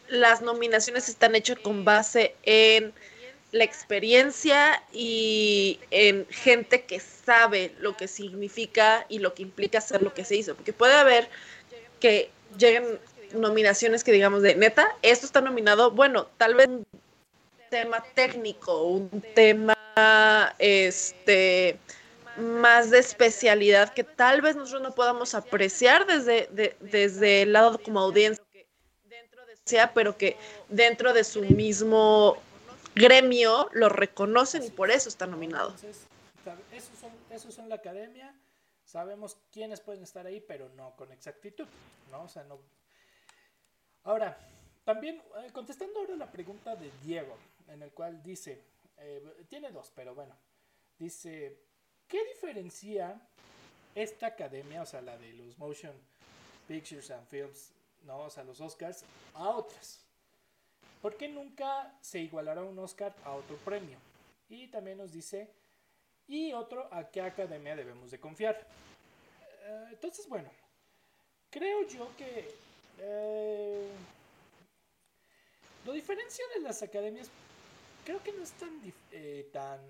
las nominaciones están hechas con base en la experiencia y en gente que sabe lo que significa y lo que implica hacer lo que se hizo. Porque puede haber que lleguen nominaciones que digamos de neta, esto está nominado, bueno, tal vez un tema técnico, un tema este más de especialidad que tal vez nosotros no podamos apreciar desde, de- desde el lado como audiencia, pero que dentro de su mismo gremio lo reconocen y por eso está nominado. Entonces, esos son la academia. Sabemos quiénes pueden estar ahí, pero no con exactitud, ¿no? O sea, no. Ahora, también eh, contestando ahora la pregunta de Diego, en el cual dice, eh, tiene dos, pero bueno, dice, ¿qué diferencia esta academia, o sea, la de los Motion Pictures and Films, no, o sea, los Oscars, a otras? ¿Por qué nunca se igualará un Oscar a otro premio? Y también nos dice, y otro, ¿a qué academia debemos de confiar? Eh, entonces, bueno, creo yo que eh, lo diferencia de las academias, creo que no es tan, eh, tan...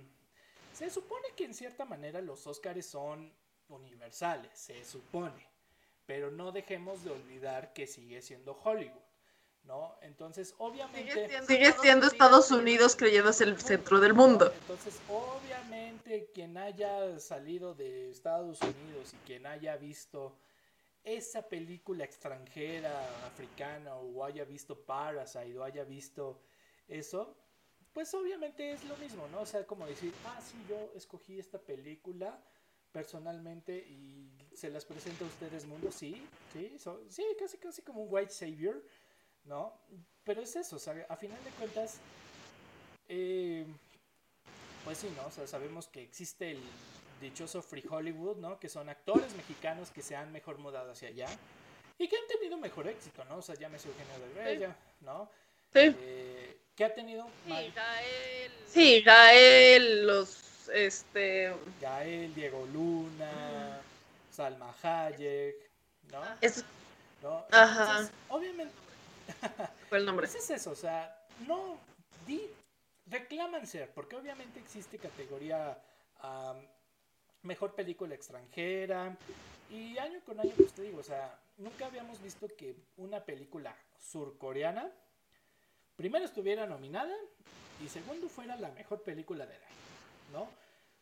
Se supone que en cierta manera los Oscars son universales, se supone, pero no dejemos de olvidar que sigue siendo Hollywood, ¿no? Entonces, obviamente... Sigue siendo Estados Unidos creyendo es el centro del mundo. Entonces, obviamente, quien haya salido de Estados Unidos y quien haya visto esa película extranjera africana o haya visto Parasite o haya visto eso, pues obviamente es lo mismo, ¿no? O sea, como decir, ah, sí, yo escogí esta película personalmente y se las presento a ustedes mundo, sí, sí, so- sí, casi casi como un white savior, ¿no? Pero es eso, o sea, a final de cuentas, eh, pues sí, ¿no? O sea, sabemos que existe el dichoso Free Hollywood, ¿no? Que son actores mexicanos que se han mejor mudado hacia allá y que han tenido mejor éxito, ¿no? O sea, llámese Eugenio del Rey, ya, ¿no? Sí, Eh, que ha tenido Sí, Gael. sí Gael, los, este, Gael, Diego Luna, Salma Hayek, ¿no? ese ¿No? Ajá. Entonces, obviamente, fue el nombre. Pues es eso, o sea, no di, reclaman ser, porque obviamente existe categoría mejor película extranjera y año con año, pues te digo, o sea, nunca habíamos visto que una película surcoreana primero estuviera nominada y segundo fuera la mejor película del año, ¿no?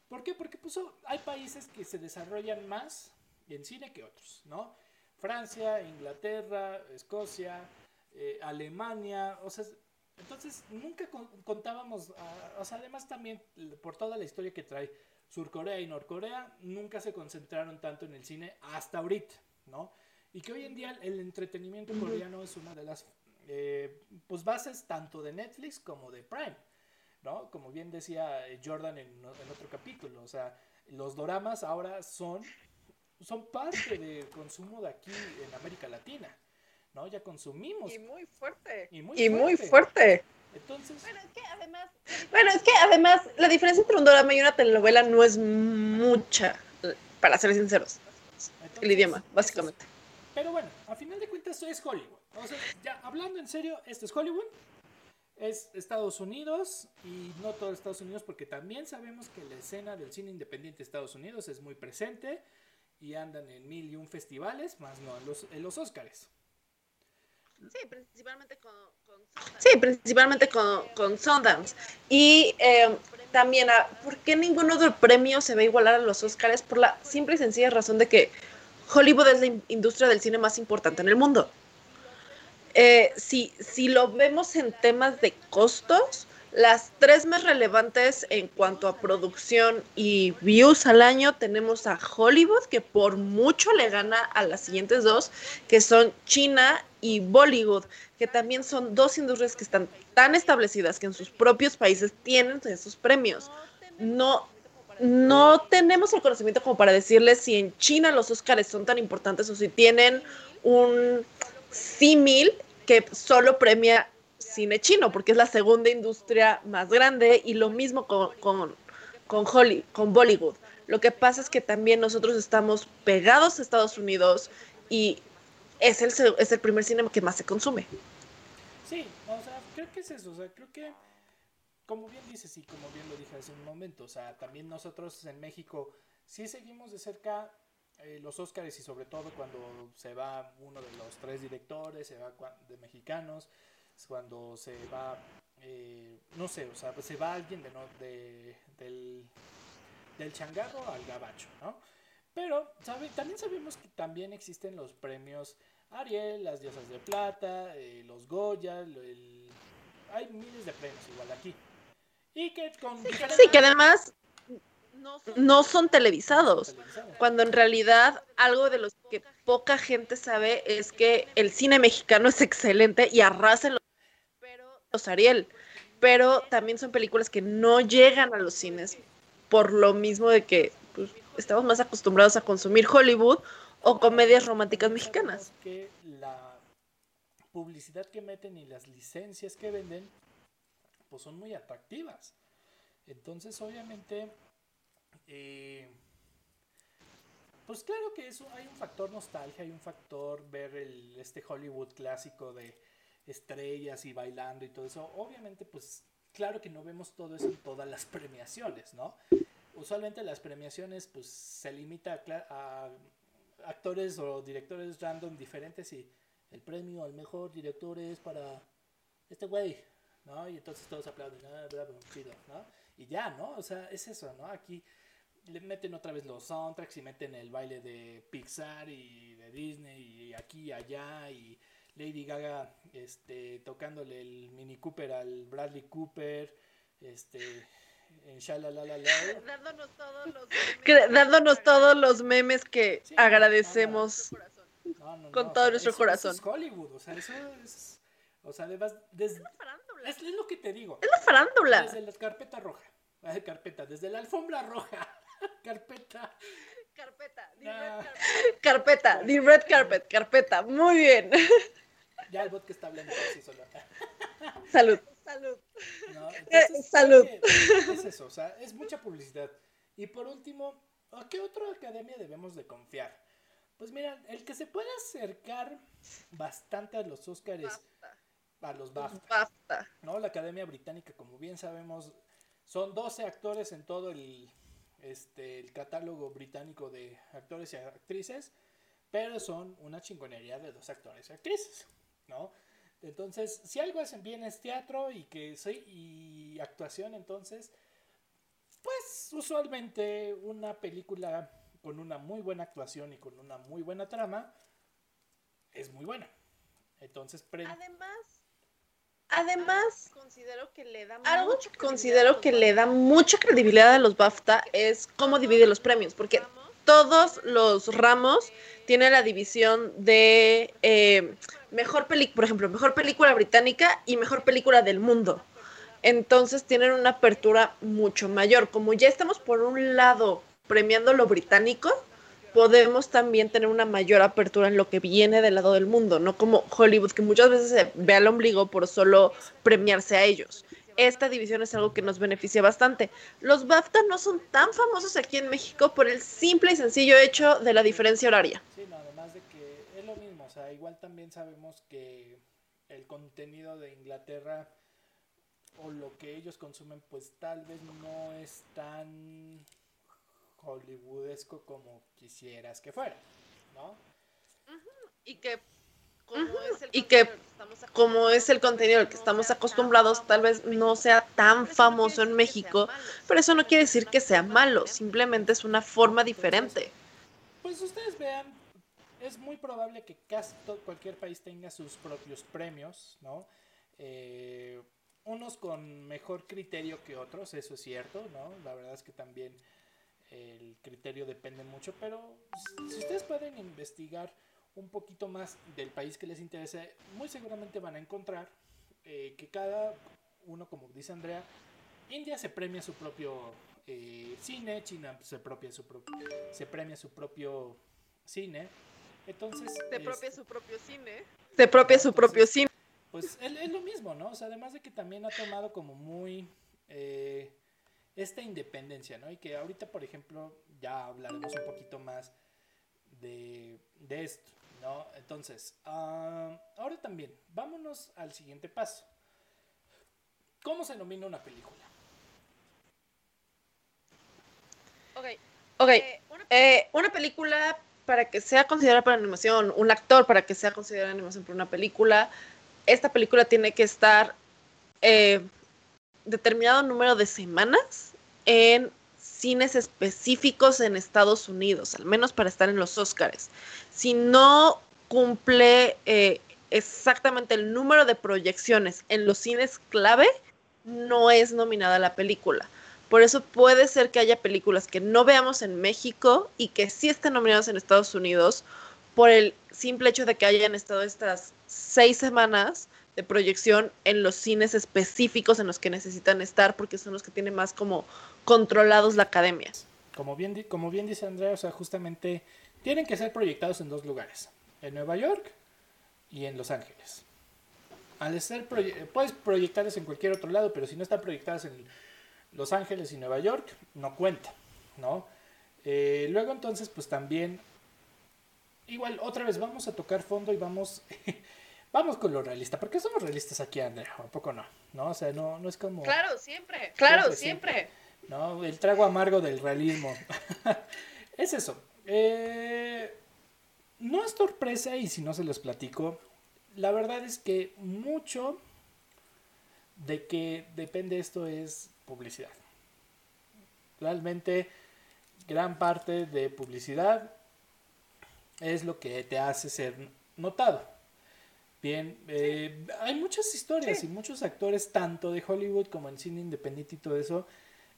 ¿Por qué? Porque pues, hay países que se desarrollan más en cine que otros, ¿no? Francia, Inglaterra, Escocia, eh, Alemania, o sea, Entonces, nunca con- contábamos, ah, o sea, además también por toda la historia que trae Surcorea y Norcorea, nunca se concentraron tanto en el cine hasta ahorita, ¿no? Y que hoy en día el entretenimiento coreano es una de las eh, pues bases tanto de Netflix como de Prime, ¿no? Como bien decía eh, Jordan en, en otro capítulo, o sea, los doramas ahora son, son parte del consumo de aquí en América Latina, ¿no? Ya consumimos Y muy fuerte. y muy Y muy fuerte. fuerte. Entonces, Bueno, es que además. Bueno, es que además la diferencia entre un drama y una telenovela no es mucha, para ser sinceros. entonces, El idioma, eso es- básicamente. Pero bueno, a final de cuentas esto es Hollywood. O sea, ya hablando en serio, esto es Hollywood. Es Estados Unidos y no todo Estados Unidos porque también sabemos que la escena del cine independiente de Estados Unidos es muy presente y andan en mil y un festivales, más no en los, en los Oscars. Sí, principalmente con. con Sundance. Sí, principalmente con, con Sundance. Y eh, también, ah, ¿por qué ningún otro premio se va a igualar a los Oscars? Por la simple y sencilla razón de que Hollywood es la in- industria del cine más importante en el mundo. Eh, si, si lo vemos en temas de costos, las tres más relevantes en cuanto a producción y views al año tenemos a Hollywood, que por mucho le gana a las siguientes dos, que son China y Bollywood, que también son dos industrias que están tan establecidas que en sus propios países tienen esos premios. No, no tenemos el conocimiento como para decirles si en China los Óscares son tan importantes o si tienen un símil que solo premia cine chino, porque es la segunda industria más grande y lo mismo con, con, con, Holly, Bollywood. Lo que pasa es que también nosotros estamos pegados a Estados Unidos y es el, es el primer cine que más se consume. Sí, o sea, creo que es eso, o sea, creo que, como bien dices y como bien lo dije hace un momento, o sea, también nosotros en México sí seguimos de cerca eh, los Óscares y sobre todo cuando se va uno de los tres directores, se va de mexicanos, cuando se va, eh, no sé, o sea, se va alguien de, no, de, del, del changarro al gabacho, ¿no? Pero sabe, también sabemos que también existen los premios Ariel, las Diosas de Plata, eh, los Goya, el- hay miles de premios igual aquí. Y que con Sí, que además no son televisados, cuando en realidad algo de los que poca gente sabe es que el cine mexicano es excelente y arrasa en los Ariel, pero también son películas que no llegan a los cines por lo mismo de que pues, estamos más acostumbrados a consumir Hollywood o comedias románticas mexicanas. Que la publicidad que meten y las licencias que venden pues son muy atractivas. Entonces, obviamente, eh, pues claro que eso hay un factor nostalgia, hay un factor ver el, este Hollywood clásico de estrellas y bailando y todo eso. Obviamente, pues claro que no vemos todo eso en todas las premiaciones, ¿no? Usualmente las premiaciones pues se limita a, a actores o directores random diferentes y el premio al mejor director es para este güey, ¿no? Y entonces todos aplauden, ah, bravo, chido, ¿no? Y ya, ¿no? O sea, es eso, ¿no? Aquí le meten otra vez los soundtracks y meten el baile de Pixar y de Disney y aquí y allá y Lady Gaga este tocándole el Mini Cooper al Bradley Cooper, este en Shalalalala. dándonos todos los. Que- dándonos todos los memes que Sí, agradecemos. corazón. No, no, Con todo o sea, nuestro eso- corazón. Eso es Hollywood, o sea, eso es. O sea, además, desde, La farándula. es, es lo que te digo. Es la farándula. Desde la carpeta roja. ah, carpeta, desde la alfombra roja. Carpeta. Carpeta. the Ah. red carpet. Carpeta, the red carpet, carpeta. Muy bien. Ya el bot que está hablando por sí solo. Salud. Salud. ¿no? Eh, Entonces, salud. creo que Es eso, o sea, es mucha publicidad. Y por último, ¿a qué otra academia debemos de confiar? Pues mira, el que se puede acercar bastante a los Óscares, a los BAFTA. Basta. ¿no? La Academia Británica, como bien sabemos, son 12 actores en todo el, este, el catálogo británico de actores y actrices, pero son una chingonería de dos actores y actrices, ¿no? Entonces, si algo hacen bien es teatro y que sí, y actuación, entonces, pues usualmente una película con una muy buena actuación y con una muy buena trama es muy buena. Entonces, pre- Además, Además, considero que le da algo mucha que considero que le da mucha credibilidad a los BAFTA es cómo divide los premios, porque todos los ramos tienen la división de eh, mejor película, por ejemplo, mejor película británica y mejor película del mundo. Entonces tienen una apertura mucho mayor. Como ya estamos por un lado premiando lo británico, podemos también tener una mayor apertura en lo que viene del lado del mundo, no como Hollywood, que muchas veces se ve al ombligo por solo premiarse a ellos. Esta división es algo que nos beneficia bastante. Los BAFTA no son tan famosos aquí en México por el simple y sencillo hecho de la diferencia horaria. Sí, no, además de que es lo mismo, o sea, igual también sabemos que el contenido de Inglaterra o lo que ellos consumen, pues tal vez no es tan hollywoodesco como quisieras que fuera, ¿no? Y que como es el Y que como es el contenido al que estamos acostumbrados, tal vez no sea tan famoso en México, pero eso no quiere decir que sea malo, simplemente es una forma diferente. Pues ustedes vean, es muy probable que casi todo, cualquier país tenga sus propios premios, ¿no? Eh, unos con mejor criterio que otros, eso es cierto, ¿no? La verdad es que también el criterio depende mucho, pero si ustedes pueden investigar un poquito más del país que les interese, muy seguramente van a encontrar eh, que cada uno, como dice Andrea, India se premia su propio eh, cine, China se, propia su propio, se premia su propio cine. Entonces, es- propia su propio cine. Se propia su propio cine. pues es, es lo mismo, ¿no? O sea, además de que también ha tomado como muy eh, esta independencia, ¿no? Y que ahorita, por ejemplo, ya hablaremos un poquito más de, de esto, ¿no? Entonces, ah, ahora también, vámonos al siguiente paso. ¿Cómo se nomina una película? Ok. Ok, eh, una eh, una película para que sea considerada para animación, un actor para que sea considerada animación para una película, esta película tiene que estar eh, determinado número de semanas en cines específicos en Estados Unidos, al menos para estar en los Oscars. Si no cumple eh, exactamente el número de proyecciones en los cines clave, no es nominada la película. Por eso puede ser que haya películas que no veamos en México y que sí estén nominadas en Estados Unidos por el simple hecho de que hayan estado estas seis semanas de proyección en los cines específicos en los que necesitan estar porque son los que tienen más como controlados la academia. Como bien, como bien dice Andrea, o sea, justamente tienen que ser proyectados en dos lugares, en Nueva York y en Los Ángeles. Al ser proye- puedes proyectarlas en cualquier otro lado, pero si no están proyectadas en Los Ángeles y Nueva York, no cuenta, ¿no? Eh, luego entonces, pues también, igual, otra vez vamos a tocar fondo y vamos, vamos con lo realista, porque somos realistas aquí, Andrea, ¿a poco no? ¿No? O sea, no, no es como... Claro, siempre. Claro, Siempre, siempre. ¿no? El trago amargo del realismo. es eso. Eh, no es sorpresa y si no se los platico, la verdad es que mucho de que depende esto es publicidad. Realmente gran parte de publicidad es lo que te hace ser notado. Bien, eh, hay muchas historias Sí. y muchos actores, tanto de Hollywood como en cine independiente y todo eso,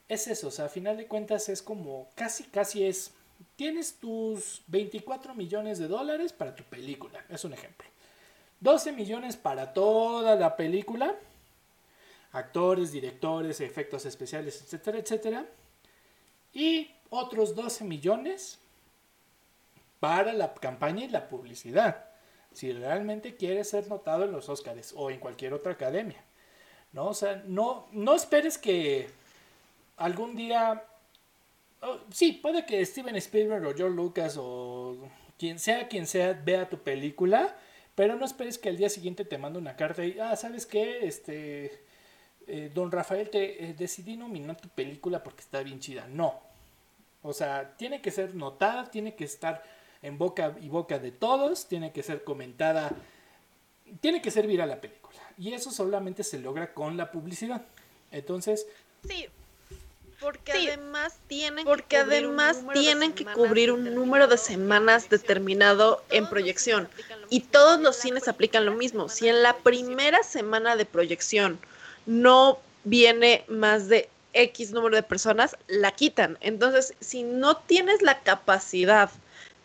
es eso, o sea, a final de cuentas es como, casi, casi es, tienes tus 24 millones de dólares para tu película, es un ejemplo. 12 millones para toda la película, actores, directores, efectos especiales, etcétera, etcétera. Y otros 12 millones para la campaña y la publicidad. Si realmente quieres ser notado en los Oscars o en cualquier otra academia. ¿No? O sea, no, no esperes que algún día. oh, sí, puede que Steven Spielberg o George Lucas o quien sea quien sea vea tu película, pero no esperes que al día siguiente te mande una carta y, ah, ¿sabes qué? Este, eh, don Rafael, te eh, decidí nominar tu película porque está bien chida. No. O sea, tiene que ser notada, tiene que estar en boca y boca de todos, tiene que ser comentada, tiene que ser viral la película. Y eso solamente se logra con la publicidad. Entonces, Sí, porque Porque además tienen porque además tienen que cubrir un número de semanas determinado en proyección y todos los cines aplican lo mismo. Si en la primera semana de proyección no viene más de X número de personas, la quitan. Entonces, si no tienes la capacidad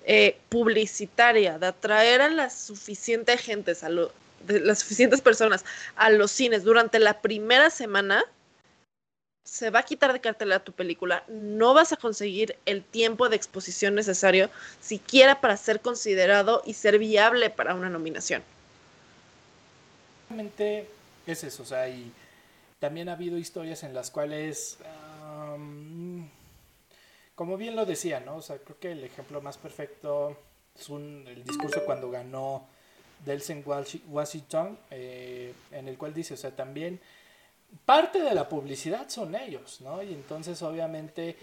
eh, publicitaria de atraer a la suficiente gente, a de las suficientes personas a los cines durante la primera semana, se va a quitar de cartelera tu película, no vas a conseguir el tiempo de exposición necesario siquiera para ser considerado y ser viable para una nominación. Realmente es eso, o sea, también ha habido historias en las cuales, como bien lo decía, ¿no? O sea, creo que el ejemplo más perfecto es un, el discurso cuando ganó Delsen Washington, eh, en el cual dice, o sea, también parte de la publicidad son ellos, ¿no? Y entonces obviamente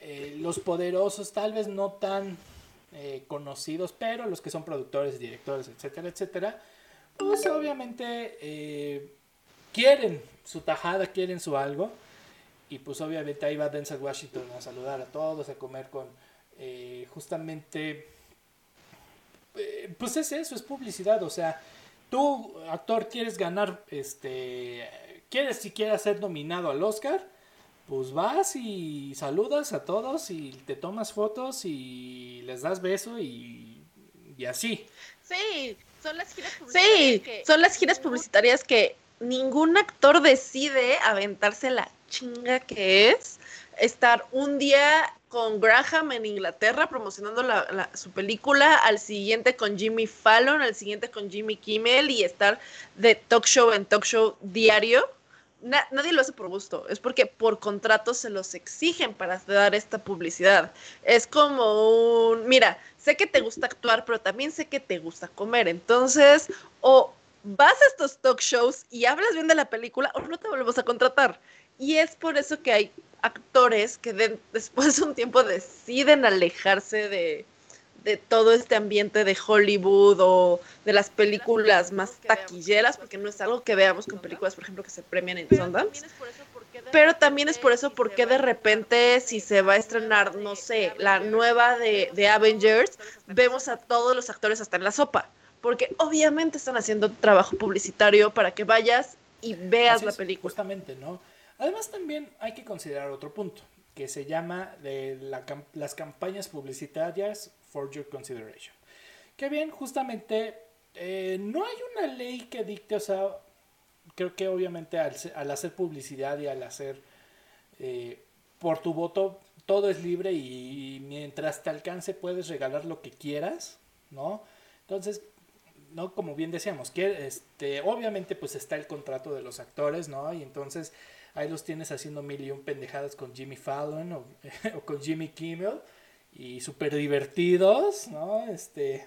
eh, los poderosos, tal vez no tan eh, conocidos, pero los que son productores, directores, etcétera, etcétera, pues obviamente quieren su tajada, quieren su algo. Y pues obviamente ahí va Denzel Washington a saludar a todos, a comer con justamente eh, pues es eso, es publicidad, o sea, tú, actor, quieres ganar, este, quieres siquiera ser nominado al Oscar, pues vas y saludas a todos y te tomas fotos y les das beso y, y así. Sí, son las giras publicitarias. Sí, son las giras publicitarias que ningún actor decide aventarse la chinga que es estar un día con Graham en Inglaterra promocionando su película, al siguiente con Jimmy Fallon, al siguiente con Jimmy Kimmel y estar de talk show en talk show diario. nadie lo hace por gusto, es porque por contrato se los exigen para dar esta publicidad. Es como un, mira, sé que te gusta actuar, pero también sé que te gusta comer, entonces o vas a estos talk shows y hablas bien de la película o no te volvemos a contratar. Y es por eso que hay actores que después de un tiempo deciden alejarse de, todo este ambiente de Hollywood o de las películas más taquilleras, porque no es algo que veamos con películas, por ejemplo, que se premian en Sundance. Pero también es por eso porque de repente si se va a estrenar, no sé, la nueva de, de Avengers, vemos a todos los actores hasta en la sopa, porque obviamente están haciendo trabajo publicitario para que vayas y veas la película. Justamente, ¿no? Además también hay que considerar otro punto, que se llama de las campañas publicitarias for your consideration. Que bien, justamente eh, no hay una ley que dicte, o sea, creo que obviamente al, hacer publicidad y al hacer eh, por tu voto, todo es libre y mientras te alcance puedes regalar lo que quieras, ¿no? Entonces, ¿no? Como bien decíamos, que este, obviamente pues está el contrato de los actores, ¿no? Y entonces Ahí los tienes haciendo mil y un pendejadas con Jimmy Fallon o, con Jimmy Kimmel. Y súper divertidos, ¿no? Este...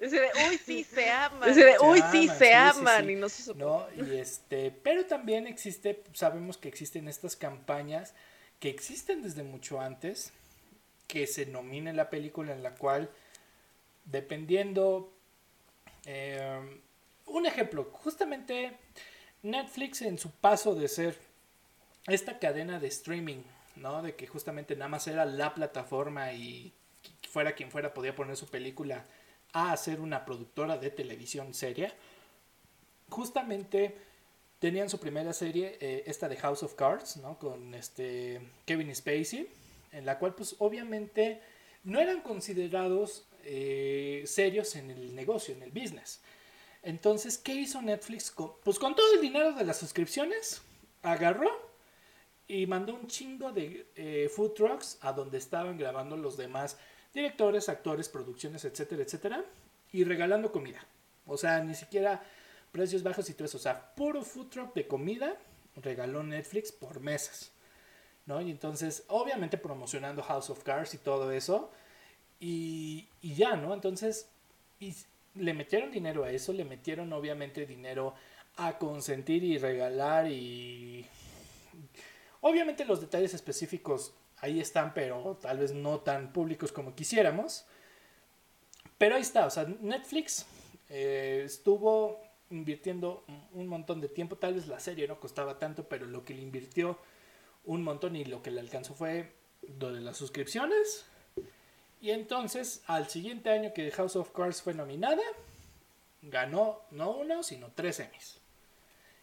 Ese de, uy, sí, se aman. De, uy, sí, se aman. Y no se ¿No? Y este, pero también existe, sabemos que existen estas campañas que existen desde mucho antes, que se nomine la película en la cual, dependiendo, eh, un ejemplo, justamente Netflix en su paso de ser esta cadena de streaming, ¿no? De que justamente nada más era la plataforma y fuera quien fuera podía poner su película a hacer una productora de televisión seria. Justamente tenían su primera serie, eh, esta de House of Cards, ¿no? Con este Kevin Spacey, en la cual pues obviamente no eran considerados eh, serios en el negocio, en el business. Entonces, ¿qué hizo Netflix? Pues con todo el dinero de las suscripciones, agarró y mandó un chingo de eh, food trucks a donde estaban grabando los demás directores, actores, producciones, etcétera, etcétera, y regalando comida. O sea, ni siquiera precios bajos y todo eso. O sea, puro food truck de comida regaló Netflix por meses. ¿no? Y entonces, obviamente promocionando House of Cards y todo eso. Y, y ya, ¿no? Entonces, le metieron dinero a eso, le metieron obviamente dinero a consentir y regalar y obviamente los detalles específicos ahí están, pero tal vez no tan públicos como quisiéramos. Pero ahí está, o sea, Netflix eh, estuvo invirtiendo un montón de tiempo, tal vez la serie no costaba tanto, pero lo que le invirtió un montón y lo que le alcanzó fue lo de las suscripciones. Y entonces, al siguiente año que House of Cards fue nominada, ganó no uno, sino tres Emmys.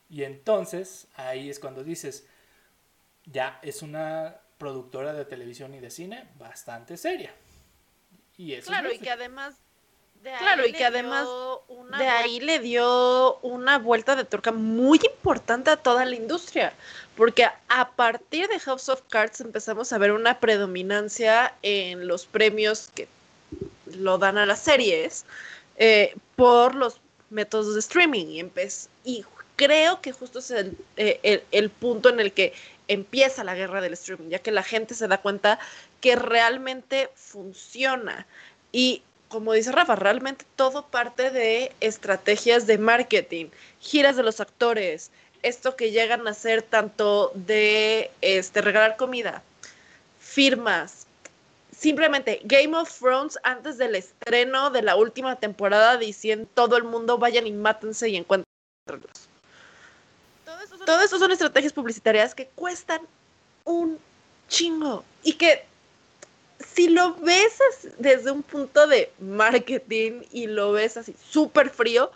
Y entonces, ahí es cuando dices, ya es una productora de televisión y de cine bastante seria. Y eso claro, y que además claro, y que además de ahí le dio una vuelta de tuerca muy importante a toda la industria, porque a partir de House of Cards empezamos a ver una predominancia en los premios que lo dan a las series eh, por los métodos de streaming y, y creo que justo es eh, el punto en el que empieza la guerra del streaming, ya que la gente se da cuenta que realmente funciona. Y como dice Rafa, realmente todo parte de estrategias de marketing, giras de los actores, esto que llegan a ser tanto de este, regalar comida, firmas. Simplemente Game of Thrones antes del estreno de la última temporada diciendo todo el mundo vayan y mátense y encuentrenlos. Todo eso son estrategias publicitarias que cuestan un chingo y que si lo ves desde un punto de marketing y lo ves así súper frío,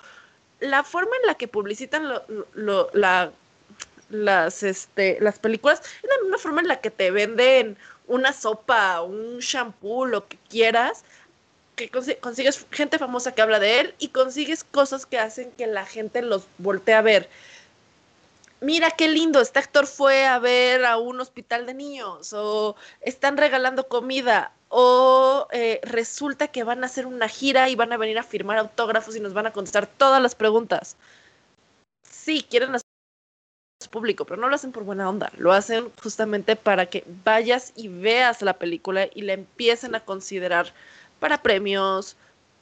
la forma en la que publicitan las, este, las películas es la misma forma en la que te venden una sopa, un shampoo, lo que quieras, que consigues gente famosa que habla de él y consigues cosas que hacen que la gente los voltee a ver mira qué lindo, este actor fue a ver a un hospital de niños, o están regalando comida, o eh, resulta que van a hacer una gira y van a venir a firmar autógrafos y nos van a contestar todas las preguntas. Sí, quieren hacer público, pero no lo hacen por buena onda, lo hacen justamente para que vayas y veas la película y la empiecen a considerar para premios,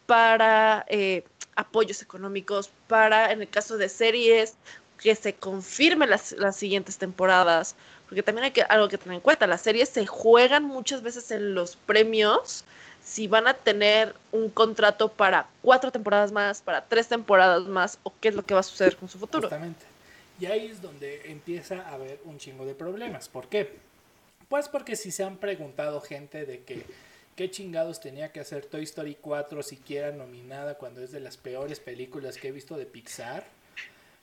para eh, apoyos económicos, para, en el caso de series, que se confirme las, las siguientes temporadas, porque también hay que, algo que tener en cuenta, las series se juegan muchas veces en los premios si van a tener un contrato para cuatro temporadas más, para tres temporadas más, o qué es lo que va a suceder con su futuro. Exactamente. Y ahí es donde empieza a haber un chingo de problemas. ¿Por qué? Pues porque si se han preguntado gente de que qué chingados tenía que hacer Toy Story 4 siquiera nominada cuando es de las peores películas que he visto de Pixar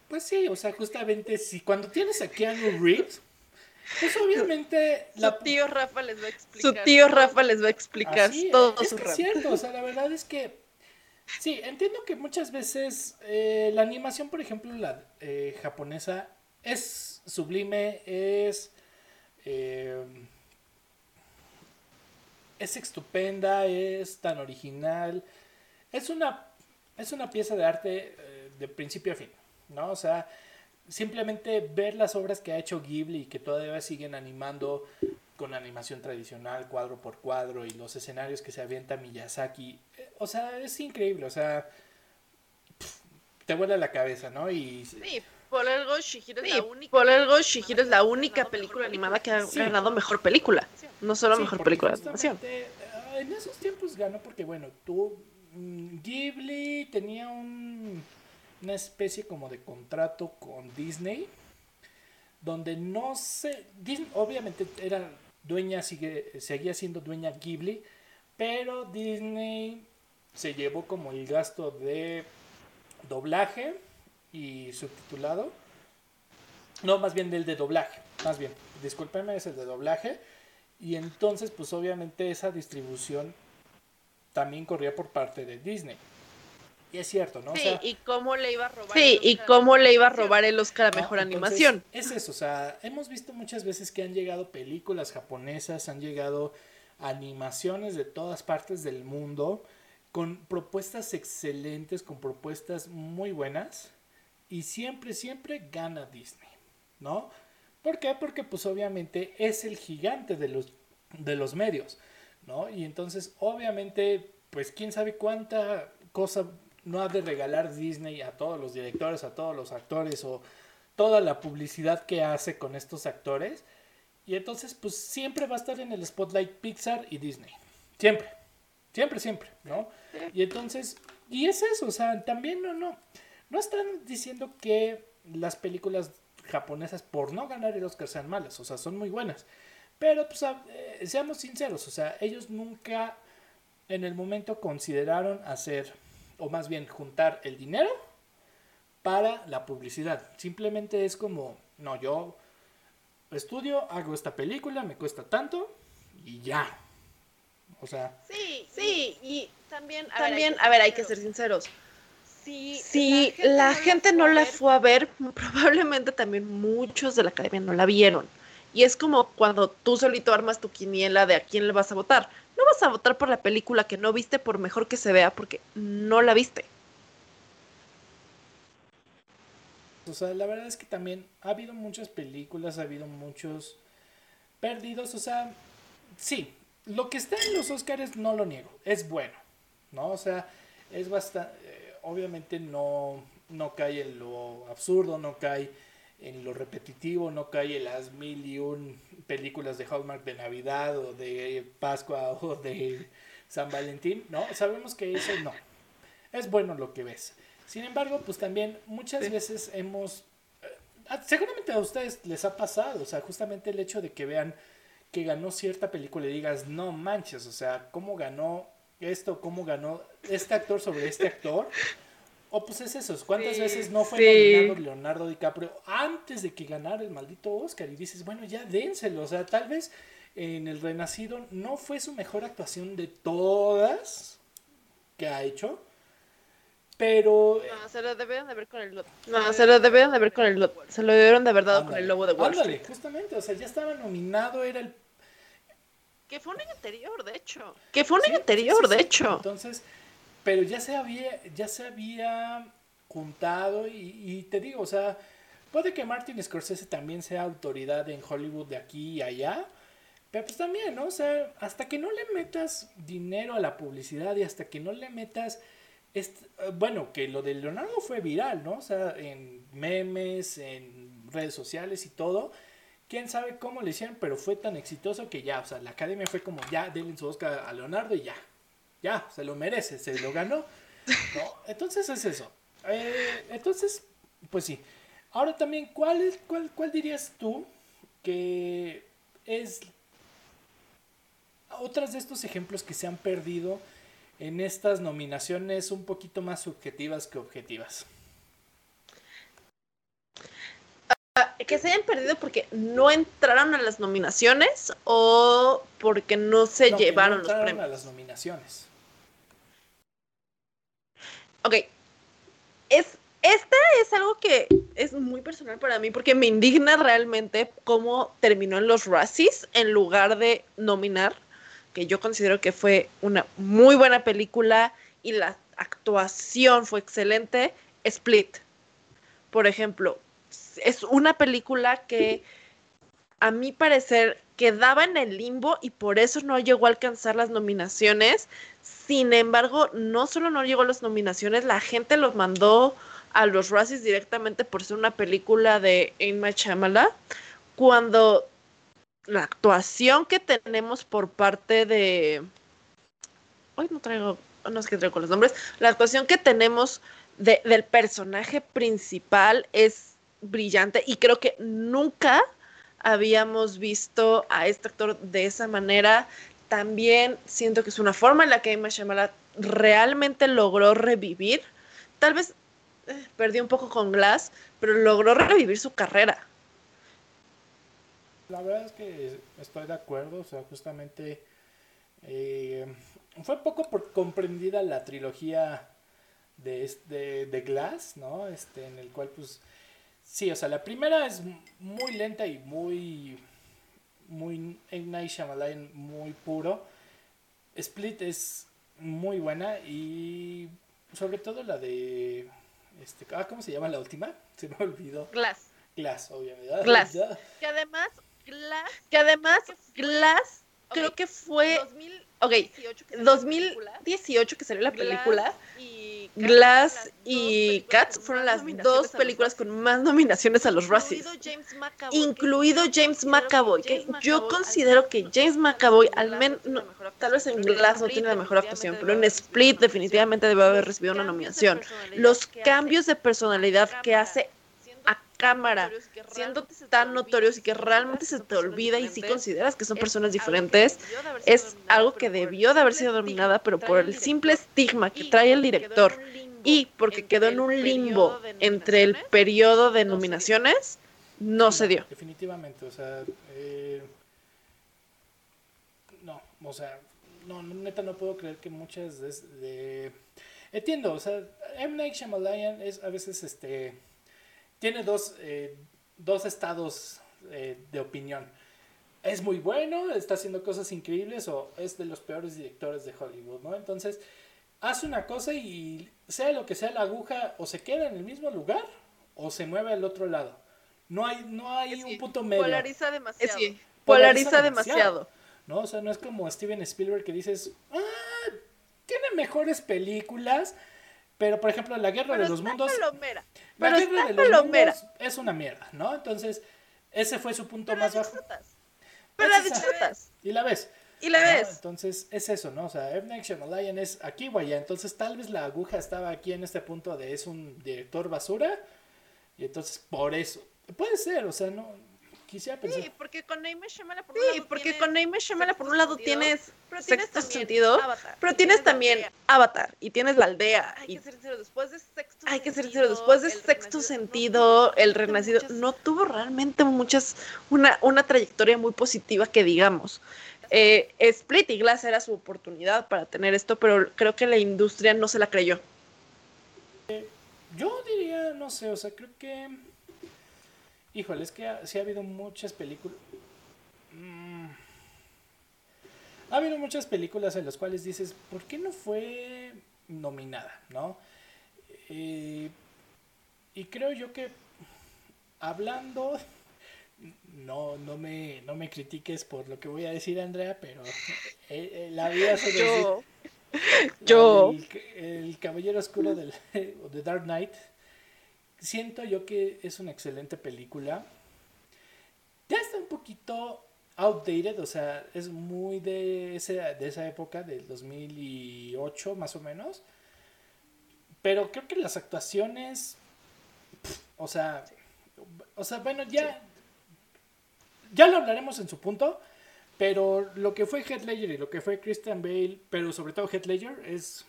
pues sí, o sea, justamente si cuando tienes a Keanu Reeves, pues obviamente... Su tío Rafa les va a explicar. Su tío Rafa les va a explicar todo es su Es cierto, o sea, la verdad es que... Sí, entiendo que muchas veces eh, la animación, por ejemplo, la eh, japonesa, es sublime, es... Eh, es estupenda, es tan original. Es una, es una pieza de arte de principio a fin. ¿No? O sea, simplemente ver las obras que ha hecho Ghibli y que todavía siguen animando con animación tradicional, cuadro por cuadro, y los escenarios que se avienta Miyazaki, eh, o sea, es increíble, o sea, te vuela la cabeza, ¿no? Y... Sí, por algo Shihiro es la única, por algo Shihiro es la única película animada que ha ganado mejor película, no solo mejor película de animación. Eh, en esos tiempos ganó porque, bueno, tú, mm, Ghibli tenía un una especie como de contrato con Disney, donde no Disney obviamente era dueña, sigue, seguía siendo dueña Ghibli, pero Disney se llevó como el gasto de doblaje y subtitulado. No, más bien del de doblaje, más bien, discúlpeme, es el de doblaje. Y entonces, pues obviamente esa distribución también corría por parte de Disney. Y es cierto, ¿no? Sí, y cómo le iba a robar. Sí, y cómo le iba a robar el Oscar a mejor animación. Es eso, o sea, hemos visto muchas veces que han llegado películas japonesas, han llegado animaciones de todas partes del mundo con propuestas excelentes, con propuestas muy buenas y siempre, siempre gana Disney, ¿no? ¿Por qué? Porque pues obviamente es el gigante de los, de los medios, ¿no? Y entonces obviamente pues quién sabe cuánta cosa no ha de regalar Disney a todos los directores, a todos los actores o toda la publicidad que hace con estos actores. Y entonces, pues siempre va a estar en el spotlight Pixar y Disney. Siempre. Siempre, siempre, ¿no? Y entonces, y es eso, o sea, también no, no, no están diciendo que las películas japonesas por no ganar el Oscar sean malas, o sea, son muy buenas. Pero pues, eh, seamos sinceros, o sea, ellos nunca en el momento consideraron hacer, o más bien juntar el dinero para la publicidad. Simplemente es como, no, yo estudio, hago esta película, me cuesta tanto y ya. O sea. Sí, sí, y también, a también, ver, hay a ver, hay que ser sinceros. Si, la gente, no, la fue a ver, probablemente también muchos de la academia no la vieron. Y es como cuando tú solito armas tu quiniela de a quién le vas a votar. No vas a votar por la película que no viste por mejor que se vea porque no la viste. O sea, la verdad es que también ha habido muchas películas, ha habido muchos perdidos. O sea, sí, lo que está en los Oscars no lo niego, es bueno, ¿no? O sea, es bastante, eh, obviamente no, no cae en lo absurdo, no cae en lo repetitivo, no cae en las mil y un películas de Hallmark de Navidad o de Pascua o de San Valentín, ¿no? Sabemos que eso no, es bueno lo que ves. Sin embargo, pues también muchas veces hemos, eh, seguramente a ustedes les ha pasado, o sea, justamente el hecho de que vean que ganó cierta película y digas, no manches, o sea, ¿cómo ganó esto? ¿Cómo ganó este actor sobre este actor? O pues es eso, ¿cuántas veces no fue nominado Leonardo DiCaprio antes de que ganara el maldito Oscar? Y dices, bueno, ya dénselo, o sea, tal vez en El Renacido no fue su mejor actuación de todas que ha hecho, pero. No, se lo debieron de ver con el. No, se lo debieron de ver con el. Se lo debieron de haber dado con el lobo de Wall Ándale, justamente, o sea, ya estaba nominado, era el que fue un año anterior, de hecho. Que fue un año anterior, de hecho. Entonces, pero ya se había, ya se había juntado y, te digo, o sea, puede que Martin Scorsese también sea autoridad en Hollywood de aquí y allá, pero pues también, ¿no? O sea, hasta que no le metas dinero a la publicidad y hasta que no le metas, bueno, que lo de Leonardo fue viral, ¿no? O sea, en memes, en redes sociales y todo quién sabe cómo le hicieron, pero fue tan exitoso que ya, o sea, la academia fue como, ya, denle su Oscar a Leonardo y ya, ya, se lo merece, se lo ganó. ¿no? Entonces es eso. Eh, entonces, pues sí. Ahora también, ¿cuál, cuál, ¿cuál dirías tú que es otras de estos ejemplos que se han perdido en estas nominaciones un poquito más subjetivas que objetivas? que se hayan perdido porque no entraron a las nominaciones o porque no se llevaron los premios. a las nominaciones. Ok. Es, esta es algo que es muy personal para mí porque me indigna realmente cómo terminó en los Razzies en lugar de nominar, que yo considero que fue una muy buena película y la actuación fue excelente. Split, por ejemplo, es una película que a mi parecer quedaba en el limbo y por eso no llegó a alcanzar las nominaciones. Sin embargo, no solo no llegó a las nominaciones, la gente los mandó a los Razzies directamente por ser una película de Emma Chamala, cuando la actuación que tenemos por parte de... Hoy no traigo, no es que traigo los nombres, la actuación que tenemos del personaje principal es brillante y creo que nunca habíamos visto a este actor de esa manera. También siento que es una forma en la que Emma Shyamalan realmente logró revivir. Tal vez eh, perdió un poco con Glass, pero logró revivir su carrera. La verdad es que estoy de acuerdo, o sea, justamente eh, fue poco comprendida la trilogía de, este, de Glass, ¿no? Este, en el cual pues Sí, o sea, la primera es muy lenta y muy. Muy. Night Shyamalan muy puro. Split es muy buena y. Sobre todo la de. Este, ah, ¿Cómo se llama la última? Se me olvidó. Glass. Glass, obviamente. Glass. Que además. Glass. Que además. Glass. Creo que fue. 2018 que, 2018 que salió la película. Glass y Cats fueron las dos películas con más nominaciones a los Razzies. Incluido James McAvoy. Que yo considero que James McAvoy, al menos, tal vez en Glass no tiene la mejor actuación, pero en Split definitivamente debe haber recibido una nominación. Los cambios de personalidad que hace cámara, siendo tan notorios y que realmente se te olvida y si consideras que son personas diferentes, es algo que debió de haber sido dominada, pero por el simple estigma que trae el director. y porque quedó en un limbo entre el periodo de nominaciones, no se dio. Definitivamente, o sea, eh, no, o sea, no, neta no puedo creer que muchas de, entiendo, o sea, M. Night Shyamalan es a veces este tiene dos, eh, dos estados eh, de opinión. Es muy bueno, está haciendo cosas increíbles o es de los peores directores de Hollywood, ¿no? Entonces, hace una cosa y sea lo que sea la aguja o se queda en el mismo lugar o se mueve al otro lado. No hay, no hay un punto medio. Polariza demasiado. polariza, demasiado. ¿no? O sea, no es como Steven Spielberg que dices, ah, tiene mejores películas, pero por ejemplo, La Guerra de los Mundos. La Guerra de los Mundos es una mierda, ¿no? Entonces, ese fue su punto más bajo. Pero la disfrutas. Y la ves. Y la ves. Entonces, es eso, ¿no? O sea, M. Night Shyamalan es aquí o allá. Entonces, tal vez la aguja estaba aquí en este punto de es un director basura. Y entonces, por eso. Puede ser, o sea, no Sí, porque con Naime Shyamalan por un lado porque con por un lado tienes sexto sentido, pero tienes también Avatar y tienes la aldea. Hay que ser sincero, después de sexto Hay que ser sincero, después de sexto sentido, el renacido no tuvo realmente muchas una una trayectoria muy positiva que digamos. Eh, Split y Glass era su oportunidad para tener esto, pero creo que la industria no se la creyó. yo diría, no sé, o sea, creo que Híjole, es que sí ha habido muchas películas. Mm, ha habido muchas películas en las cuales dices, ¿por qué no fue nominada? ¿No? Eh, y creo yo que hablando, no, no, me, no me critiques por lo que voy a decir, Andrea, pero eh, eh, la vida se Yo. Yo. El, Caballero Oscuro del The Dark Knight siento yo que es una excelente película. Ya está un poquito outdated, o sea, es muy de, ese, de esa época, del 2008 más o menos. Pero creo que las actuaciones, o sea, o sea, bueno, ya, ya lo hablaremos en su punto, pero lo que fue Heath Ledger y lo que fue Christian Bale, pero sobre todo Heath Ledger, es,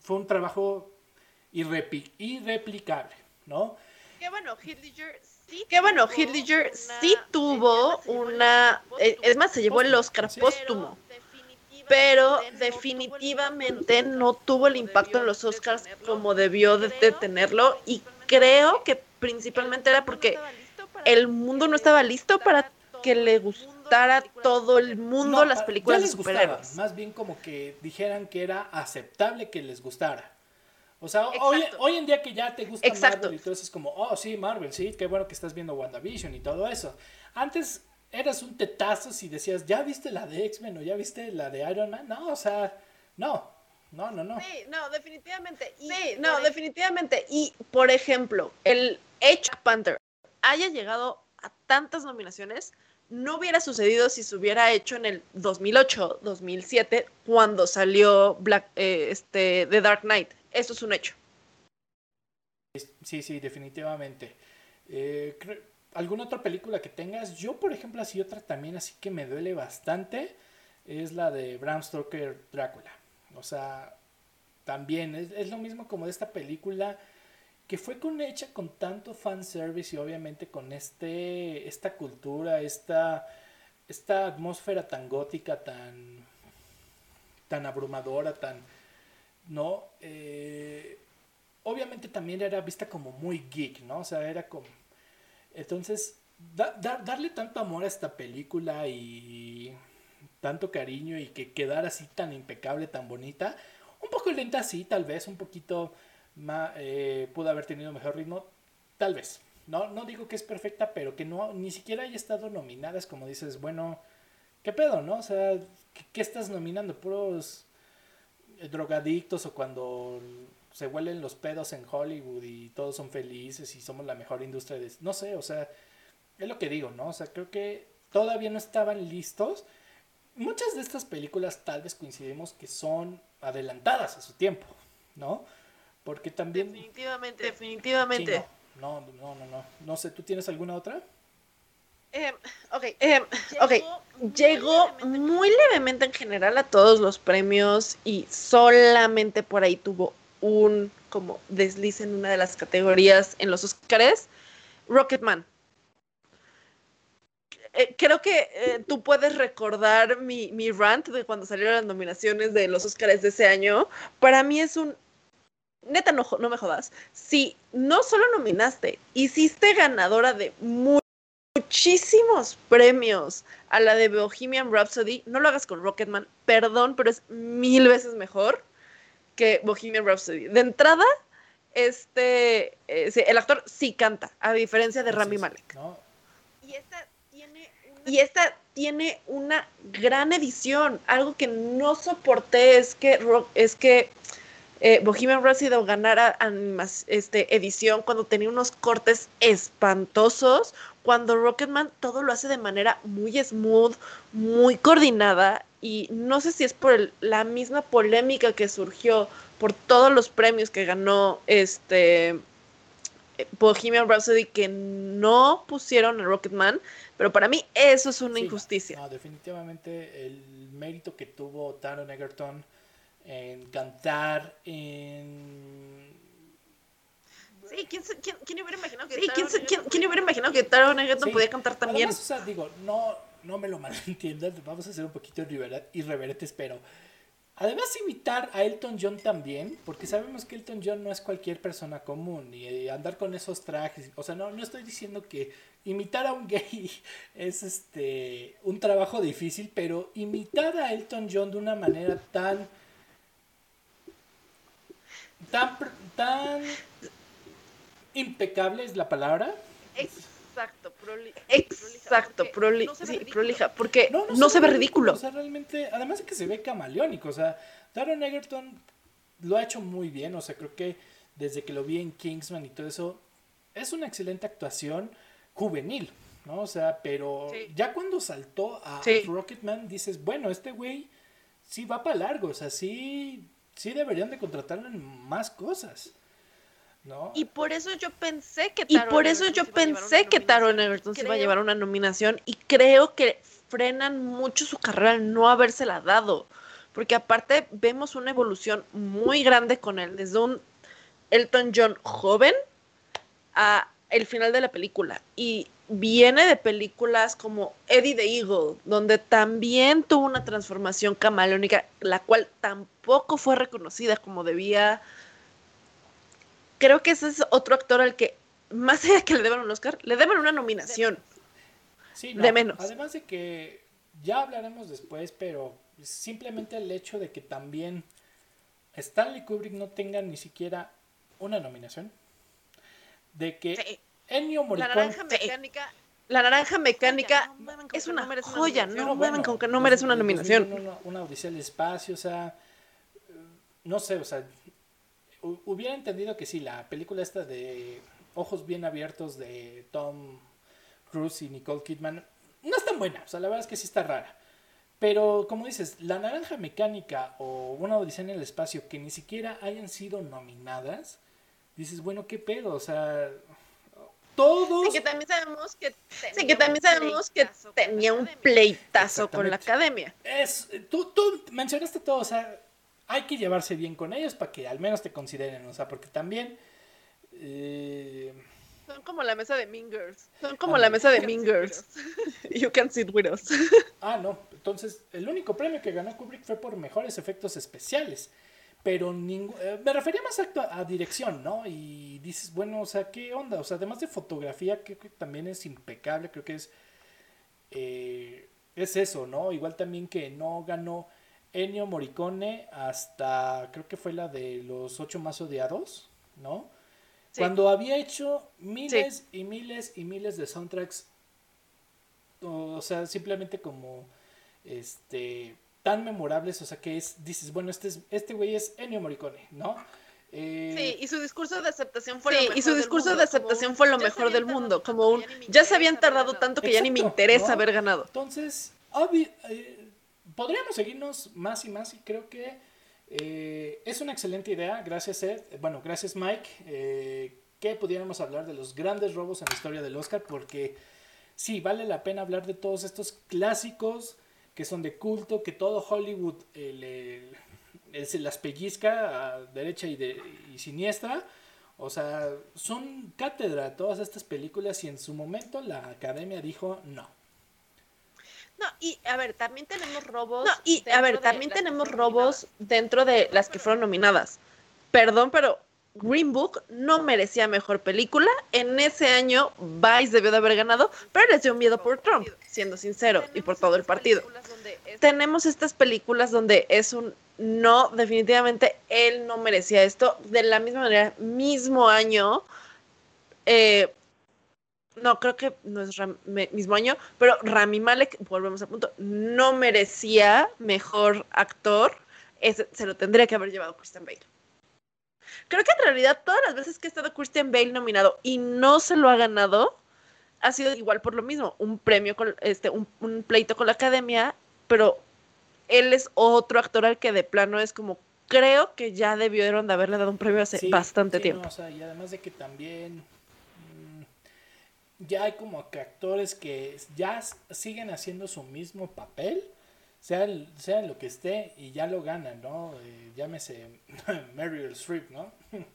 fue un trabajo irreplicable. ¿No? Qué bueno, Hitler sí. Qué bueno, Hitler sí tuvo una. Eh, es más, se llevó el Oscar póstumo. Pero definitivamente no tuvo el impacto en los Oscars como debió de, tenerlo. Y creo que principalmente era porque el mundo no estaba listo para que le gustara todo el mundo las películas de superhéroes. más bien como que dijeran que era aceptable que les gustara. O sea, hoy, hoy, en día que ya te gusta Marvel y todo eso es como, oh, sí, Marvel, sí, qué bueno que estás viendo WandaVision y todo eso. Antes eras un tetazo si decías, ¿ya viste la de X-Men o ya viste la de Iron Man? No, o sea, no, no, no, no. Sí, no, definitivamente. sí, no, definitivamente. Y, por ejemplo, el H. Panther haya llegado a tantas nominaciones, no hubiera sucedido si se hubiera hecho en el 2008, 2007, cuando salió Black, eh, este, The Dark Knight. Eso es un hecho. Sí, sí, definitivamente. Eh, ¿Alguna otra película que tengas? Yo, por ejemplo, así otra también, así que me duele bastante, es la de Bram Stoker Drácula. O sea, también es, lo mismo como de esta película que fue con, hecha con tanto fanservice y obviamente con este, esta cultura, esta, esta atmósfera tan gótica, tan, tan abrumadora, tan ¿no? Eh, obviamente también era vista como muy geek, ¿no? O sea, era como... Entonces, darle tanto amor a esta película y tanto cariño y que quedara así tan impecable, tan bonita, un poco lenta sí, tal vez, un poquito más, eh, pudo haber tenido mejor ritmo, tal vez. No, no digo que es perfecta, pero que no, ni siquiera haya estado nominada, es como dices, bueno, ¿qué pedo, no? O sea, ¿qué, qué estás nominando? Puros drogadictos o cuando se huelen los pedos en Hollywood y todos son felices y somos la mejor industria de... No sé, o sea, es lo que digo, ¿no? O sea, creo que todavía no estaban listos. Muchas de estas películas tal vez coincidimos que son adelantadas a su tiempo, ¿no? Porque también... Definitivamente, definitivamente. No, no, no, no. No sé, ¿tú tienes alguna otra? Eh, ok, Eh, ok, llegó muy levemente en general a todos los premios y solamente por ahí tuvo un como desliz en una de las categorías en los Oscars. Rocketman. Eh, creo que eh, tú puedes recordar mi, mi rant de cuando salieron las nominaciones de los Oscars de ese año. Para mí es un... Neta, no, no me jodas. Si no solo nominaste, hiciste ganadora de mu- muchísimos premios a la de Bohemian Rhapsody, no lo hagas con Rocketman, perdón, pero es mil veces mejor que Bohemian Rhapsody. De entrada, este, eh, sí, el actor sí canta, a diferencia de Rami Malek. ¿no? y esta tiene una... Y esta tiene una gran edición. Algo que no soporté es que, Ro- es que eh, Bohemian Rhapsody ganara animas- este, edición cuando tenía unos cortes espantosos. Cuando Rocketman todo lo hace de manera muy smooth, muy coordinada. Y no sé si es por el- la misma polémica que surgió por todos los premios que ganó este Bohemian Rhapsody que no pusieron a Rocketman, pero para mí eso es una Sí, injusticia. No, definitivamente el mérito que tuvo Taron Egerton en cantar, en... Sí, ¿quién, quién, quién hubiera imaginado que Sí, ¿quién, quién- Egerton quién podía hubiera imaginado que Taron Egerton Sí, podía cantar también? Además, o sea, digo, no, no me lo malentiendan, vamos a ser un poquito irrever- irreverentes, pero además imitar a Elton John también, porque sabemos que Elton John no es cualquier persona común y andar con esos trajes, o sea, no, no estoy diciendo que imitar a un gay es este un trabajo difícil, pero imitar a Elton John de una manera tan tan tan impecable es la palabra. Exacto, proli- Exacto, prolija, proli- porque no se ve sí, ridículo. prolija, porque No, no, se ve ridículo. O sea, realmente, además de que se ve camaleónico, o sea, Taron Egerton lo ha hecho muy bien, o sea, creo que desde que lo vi en Kingsman y todo eso, es una excelente actuación juvenil, ¿no? O sea, pero Sí. ya cuando saltó a Sí. Rocketman, dices, bueno, este güey sí va para largo, o sea, sí, sí deberían de contratarlo en más cosas, ¿no? Y por eso yo pensé que Y Taron por eso Egerton yo se iba a llevar pensé una que Taron nominación. Egerton se iba a llevar una nominación y creo que frenan mucho su carrera al no habérsela dado. Porque aparte vemos una evolución muy grande con él, desde un Elton John joven a el final de la película. Y viene de películas como Eddie the Eagle, donde también tuvo una transformación camaleónica, la cual tampoco fue reconocida como debía. Creo que ese es otro actor al que, más allá de que le deban un Oscar, le deben una nominación. Sí, de menos. Además de que ya hablaremos después, pero simplemente el hecho de que también Stanley Kubrick no tenga ni siquiera una nominación, de que Sí. Ennio La Morricone naranja Sí. mecánica. La naranja mecánica no es una no una joya, no bueno, mamen con que no dos- merece una nominación. 2001, Una, odisea del espacio, o sea, no sé, o sea, hu- hubiera entendido que sí, la película esta de Ojos bien abiertos de Tom Cruise y Nicole Kidman no es tan buena, o sea, la verdad es que sí está rara. Pero como dices, la naranja mecánica o una odisea en el espacio que ni siquiera hayan sido nominadas, dices, bueno, ¿qué pedo? O sea, todos... Sí, que también sabemos que Sí, tenía que un también sabemos que pleitazo con la tenía un academia. pleitazo con la academia. Es, tú, tú mencionaste todo, o sea, hay que llevarse bien con ellos para que al menos te consideren, o sea, porque también... eh, Son como la mesa de Mean Girls. Son como la mesa de You Mean can sit Girls. with us. You can sit with us. ah, no, entonces el único premio que ganó Kubrick fue por mejores efectos especiales, pero ningú- eh, me refería más a, a dirección, ¿no? Y dices, bueno, o sea, ¿qué onda? O sea, además de fotografía, creo que también es impecable, creo que es... eh, es eso, ¿no? Igual también que no ganó Ennio Morricone hasta, creo que fue la de los ocho más odiados, ¿no? Sí. Cuando había hecho miles y miles y miles de soundtracks, o, o sea, simplemente como, este, tan memorables, o sea, que es, dices, bueno, este es, este güey es Ennio Morricone, ¿no? Eh, Sí, y su discurso de aceptación fue Sí, lo mejor y su del discurso mundo, de como aceptación un, fue lo "Ya se mejor del habían tardado mundo, tanto como que un ya ni me ya se habían interesa haber tardado ganado". tanto que ya ni me interesa ¿no? haber ganado. Entonces, obvi- eh, podríamos seguirnos más y más y creo que eh, es una excelente idea. Gracias Ed, bueno, gracias Mike. Eh, que pudiéramos hablar de los grandes robos en la historia del Oscar, porque sí, vale la pena hablar de todos estos clásicos que son de culto, que todo Hollywood eh, se las pellizca a derecha y, de, y siniestra. O sea, son cátedra todas estas películas y en su momento la academia dijo no. No, y a ver, también tenemos robos. No, y a ver, también tenemos robos dentro de las que fueron nominadas. Perdón, pero Green Book no merecía mejor película. En ese año Vice debió de haber ganado, pero les dio miedo por Trump, siendo sincero, y por todo el partido. Tenemos estas películas donde es un no, definitivamente él no merecía esto. De la misma manera, mismo año, eh, no, creo que no es mismo año, pero Rami Malek, volvemos al punto, no merecía mejor actor. se lo tendría que haber llevado Christian Bale. Creo que en realidad todas las veces que ha estado Christian Bale nominado y no se lo ha ganado, ha sido igual por lo mismo, un premio con este, un, pleito con la academia, pero él es otro actor al que de plano es como creo que ya debieron de haberle dado un premio hace bastante tiempo. y además de que también ya hay como que actores que ya siguen haciendo su mismo papel, sea, sea lo que esté, y ya lo ganan, ¿no? Eh, llámese Meryl Streep, ¿no?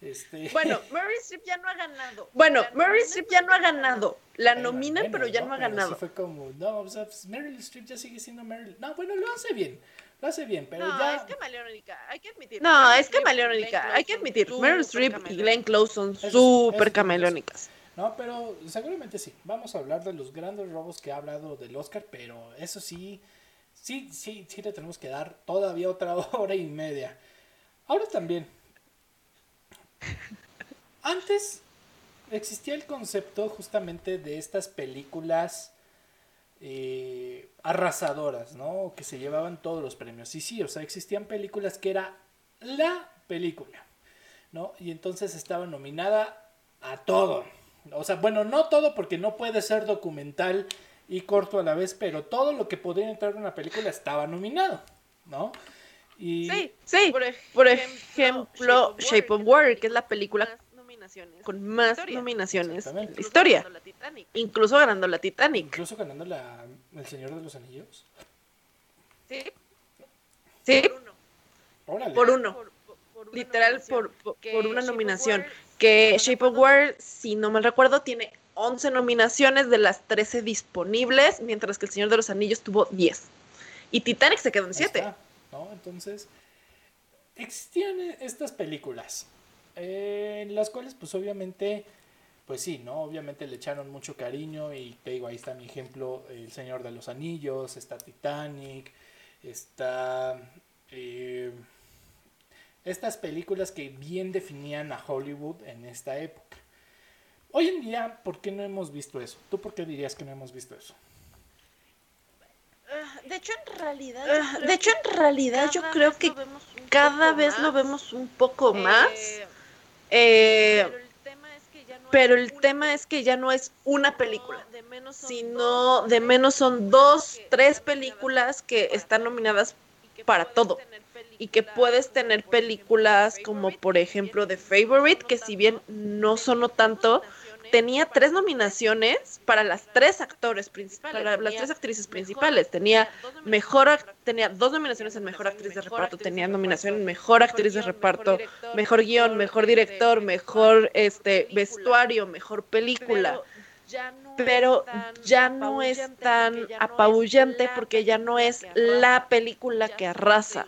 Este... Bueno, Meryl Streep ya no ha ganado. Bueno, Meryl Streep ya no ha ganado. La nominan, pero ya no, ha ganado. fue como, no, o sea, pues, Meryl Streep ya sigue siendo Meryl. No, bueno, lo hace bien. Lo hace bien, pero no, ya. Es camaleónica, hay que admitir. No, es camaleónica, hay que admitir. Meryl Streep y Glenn Close son súper camaleónicas. No, pero seguramente sí. Vamos a hablar de los grandes robos que ha hablado del Oscar, pero eso sí, sí, sí, sí le tenemos que dar todavía otra hora y media. Ahora también. Antes existía el concepto justamente de estas películas eh, arrasadoras, ¿no? Que se llevaban todos los premios. Y sí, o sea, existían películas que era la película, ¿no? Y entonces estaba nominada a todo. O sea, bueno, no todo porque no puede ser documental y corto a la vez, pero todo lo que podría entrar en una película estaba nominado, ¿no? Y... Sí, sí. Por ejemplo, Shape of Water, que es la película con más nominaciones en la historia. Incluso ganando la Titanic. Incluso ganando la El Señor de los Anillos. Sí. Sí. Por uno. Literal, por, por una nominación que Shape of Water, si no me recuerdo, tiene 11 nominaciones de las 13 disponibles, mientras que El Señor de los Anillos tuvo 10. Y Titanic se quedó en 7. ¿no? Entonces, existían estas películas, eh, en las cuales pues obviamente, pues sí, ¿no? Obviamente le echaron mucho cariño y te digo, ahí está mi ejemplo, El Señor de los Anillos, está Titanic, está... Eh, estas películas que bien definían a Hollywood en esta época. Hoy en día, ¿por qué no hemos visto eso? ¿Tú por qué dirías que no hemos visto eso? Ah, de hecho, en realidad, ah, de hecho, en realidad yo creo que cada vez lo vemos un poco más. Eh, pero el tema es que ya no es una película, sino de menos son dos, tres películas que están nominadas para todo y que puedes tener películas como por ejemplo The Favorite, que si bien no sonó tanto, tenía tres nominaciones para las tres actores principales, para las tres actrices principales. Tenía mejor tenía dos nominaciones en mejor actriz de reparto, tenía nominación en mejor actriz de reparto, mejor guion, mejor director, mejor este vestuario, mejor película. Pero ya no es tan apabullante porque ya no es la película que arrasa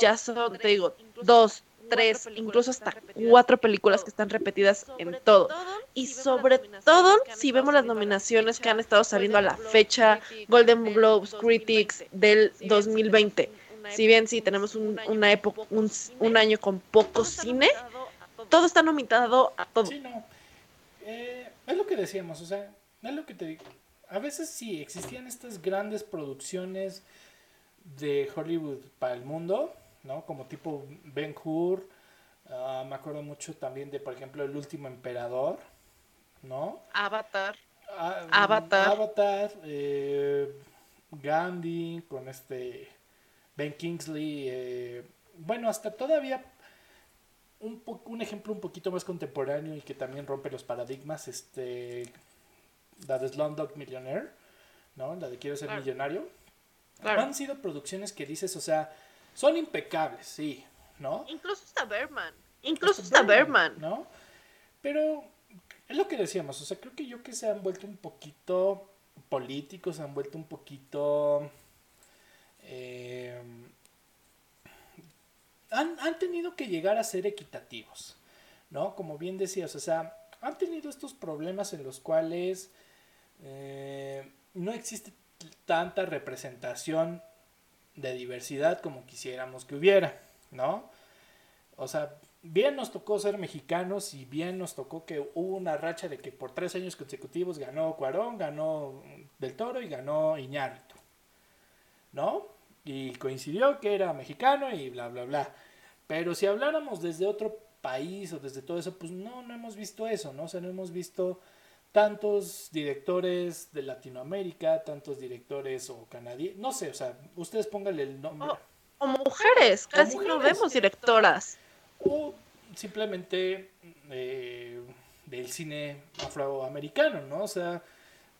ya son, te digo, dos, tres, incluso hasta cuatro películas que están repetidas en todo. Y sobre todo, si vemos las nominaciones que han estado saliendo a la fecha, Golden Globes, Critics del 2020. Si bien sí tenemos un, una época, un, un, año con poco cine, todo está nominado a todo. Sí, no. Eh, es lo que decíamos, o sea, es lo que te digo. A veces sí existían estas grandes producciones de Hollywood para el mundo, ¿no? Como tipo Ben Hur. Ah, me acuerdo mucho también de, por ejemplo, El último emperador, ¿no? Avatar. Ah, Avatar. Avatar. Eh, Gandhi con este Ben Kingsley. Eh, bueno, hasta todavía un, un ejemplo un poquito más contemporáneo y que también rompe los paradigmas, este, la de Slumdog Millionaire, ¿no? La de Quiero ser millonario. Han sido producciones que dices, o sea, son impecables, sí, ¿no? Incluso está Berman. Incluso está Berman, ¿no? Pero es lo que decíamos, o sea, creo que yo que se han vuelto un poquito políticos, se han vuelto un poquito... Eh, han, han, tenido que llegar a ser equitativos, ¿no? Como bien decías, o sea, han tenido estos problemas en los cuales eh, no existe tanta representación de diversidad como quisiéramos que hubiera, ¿no? O sea, bien nos tocó ser mexicanos y bien nos tocó que hubo una racha de que por tres años consecutivos ganó Cuarón, ganó Del Toro y ganó Iñárritu, ¿no? Y coincidió que era mexicano y bla, bla, bla. Pero si habláramos desde otro país o desde todo eso, pues no, no hemos visto eso, ¿no? O sea, no hemos visto tantos directores de Latinoamérica, tantos directores o canadienses, no sé, o sea, ustedes pónganle el nombre. O, mujeres, casi no vemos directoras. O simplemente eh, del cine afroamericano, ¿no? O sea,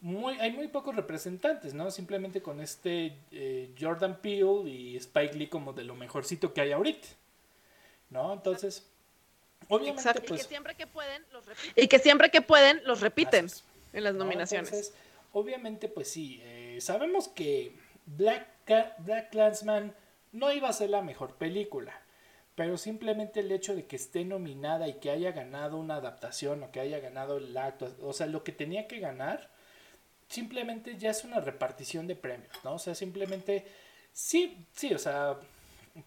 muy, hay muy pocos representantes, ¿no? Simplemente con este eh, Jordan Peele y Spike Lee como de lo mejorcito que hay ahorita, ¿no? Entonces, obviamente, y que pues siempre que pueden los repiten. Y que siempre que pueden los repiten en las nominaciones. obviamente, pues sí, eh, sabemos que Black, Black Clansman no iba a ser la mejor película pero simplemente el hecho de que esté nominada y que haya ganado una adaptación o que haya ganado el acto, o sea, lo que tenía que ganar, simplemente ya es una repartición de premios, ¿no? O sea, simplemente, sí, sí, o sea,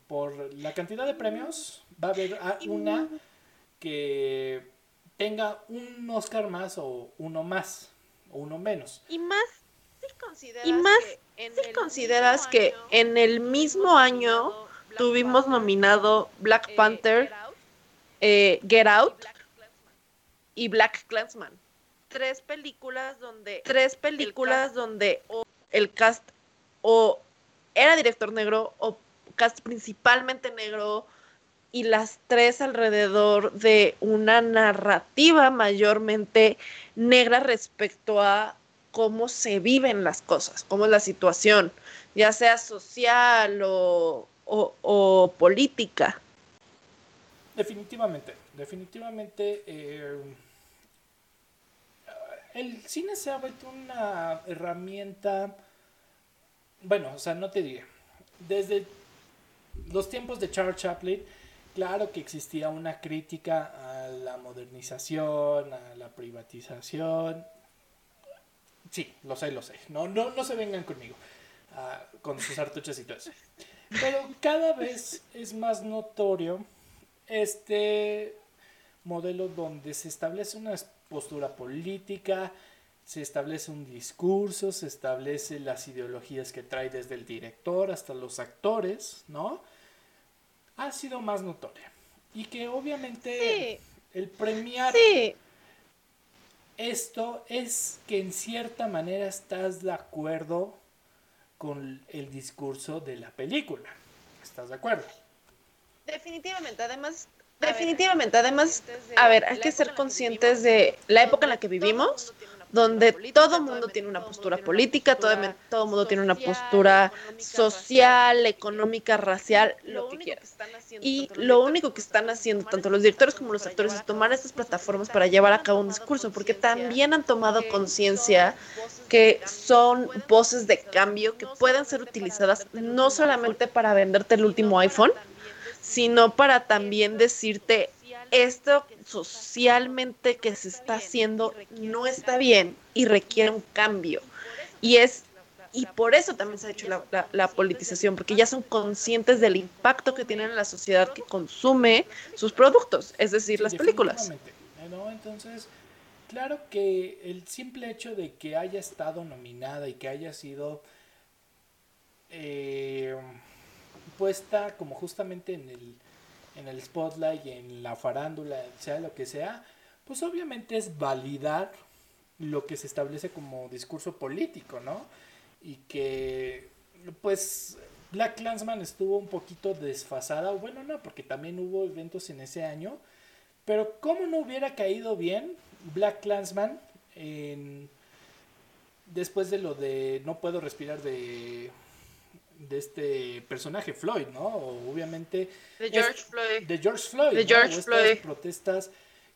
por la cantidad de premios va a haber una que tenga un Oscar más o uno más o uno menos. Y más, consideras y más, que si consideras que en el mismo año tuvimos nominado Black Panther, eh, Get Out y Black Clansman. Tres películas donde tres películas donde el cast o era director negro o cast principalmente negro y las tres alrededor de una narrativa mayormente negra respecto a cómo se viven las cosas, cómo es la situación, ya sea social o, o, política. Definitivamente, definitivamente eh, el cine se ha vuelto una herramienta, bueno, o sea, no te diré, desde los tiempos de Charles Chaplin, claro que existía una crítica a la modernización, a la privatización. Sí, lo sé, lo sé. No, no, no se vengan conmigo ah, con sus artuchas y todo eso. Pero cada vez es más notorio este modelo donde se establece una postura política, se establece un discurso, se establece las ideologías que trae desde el director hasta los actores, ¿no? Ha sido más notoria. Y que obviamente el premiar esto es que en cierta manera estás de acuerdo con el discurso de la película. ¿Estás de acuerdo? Definitivamente, además, definitivamente, además, a ver, hay que ser conscientes de la época en la que vivimos, donde todo mundo tiene una postura política, todo, todo mundo tiene una postura social, económica, racial, lo que quieras. Y lo único que están haciendo tanto los directores como los actores es tomar estas plataformas para llevar a cabo un discurso, porque también han tomado conciencia que son voces de cambio que pueden ser utilizadas no solamente para venderte el último iPhone, sino para también decirte esto socialmente que se está haciendo no está bien y requiere un cambio. Y es y por eso también se ha hecho la, politización, porque ya son conscientes del impacto que tienen en la sociedad que consume sus productos, es decir, las películas. Entonces, claro que el simple hecho de que haya estado nominada y que haya sido eh, puesta como justamente en el en el spotlight, en la farándula, sea lo que sea, pues obviamente es validar lo que se establece como discurso político, ¿no? Y que, pues, Black Clansman estuvo un poquito desfasada, bueno, no, porque también hubo eventos en ese año, pero ¿cómo no hubiera caído bien Black Clansman en, después de lo de No puedo respirar de, de este personaje Floyd, ¿no? obviamente... De George Floyd. De George Floyd. De George Floyd. protestas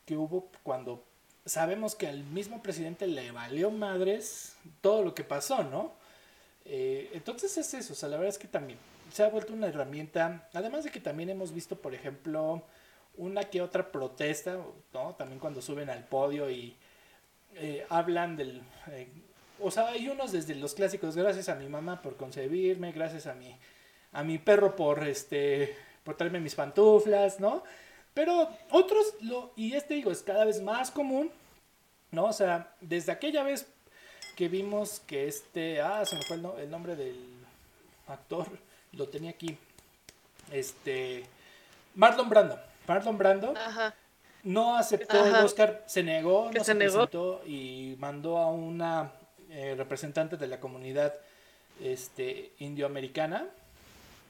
que hubo cuando sabemos que al mismo presidente le valió madres todo lo que pasó, ¿no? Eh, entonces es eso, o sea, la verdad es que también se ha vuelto una herramienta, además de que también hemos visto, por ejemplo, una que otra protesta, ¿no? También cuando suben al podio y eh, hablan del... Eh, o sea, hay unos desde los clásicos, gracias a mi mamá por concebirme, gracias a mi, a mi perro por, este, por traerme mis pantuflas, ¿no? Pero otros, lo, y este digo, es cada vez más común, ¿no? O sea, desde aquella vez que vimos que este, ah, se me fue el, nombre del actor, lo tenía aquí, este, Marlon Brando, Marlon Brando, no aceptó el Oscar, se negó, no se, presentó y mandó a una eh, representante de la comunidad este, indioamericana,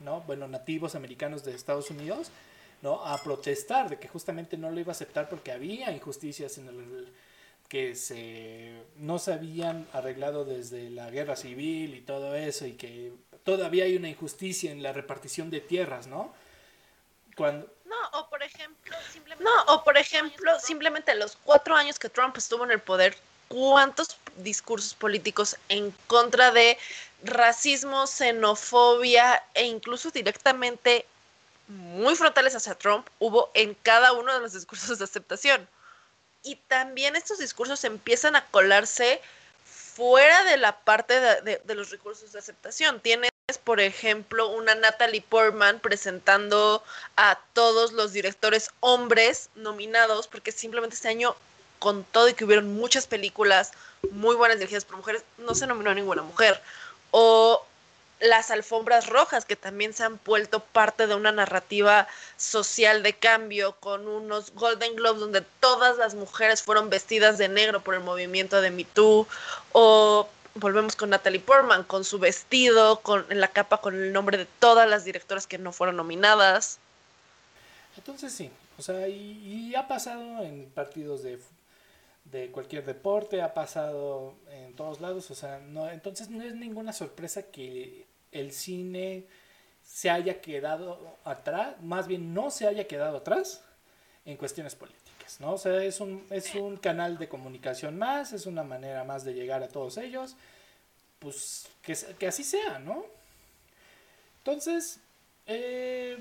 ¿no? Bueno, nativos americanos de Estados Unidos, ¿no? A protestar de que justamente no lo iba a aceptar porque había injusticias en el que se no se habían arreglado desde la guerra civil y todo eso y que todavía hay una injusticia en la repartición de tierras, ¿no? Cuando no, o por ejemplo, No, o por ejemplo, simplemente los cuatro años que Trump estuvo en el poder, ¿cuántos discursos políticos en contra de racismo, xenofobia e incluso directamente muy frontales hacia Trump hubo en cada uno de los discursos de aceptación. Y también estos discursos empiezan a colarse fuera de la parte de, los recursos de aceptación. Tienes, por ejemplo, una Natalie Portman presentando a todos los directores hombres nominados, porque simplemente este año, con todo y que hubieron muchas películas muy buenas dirigidas por mujeres, no se nominó a ninguna mujer. O las alfombras rojas, que también se han vuelto parte de una narrativa social de cambio, con unos Golden Globes donde todas las mujeres fueron vestidas de negro por el movimiento de Me Too, o volvemos con Natalie Portman, con su vestido, con en la capa con el nombre de todas las directoras que no fueron nominadas. Entonces sí, o sea, y, ha pasado en partidos de, de cualquier deporte, ha pasado en todos lados, o sea, no, entonces no es ninguna sorpresa que el cine se haya quedado atrás, más bien no se haya quedado atrás en cuestiones políticas, ¿no? O sea, es un, es un canal de comunicación más, es una manera más de llegar a todos ellos, pues que, que así sea, ¿no? Entonces, eh,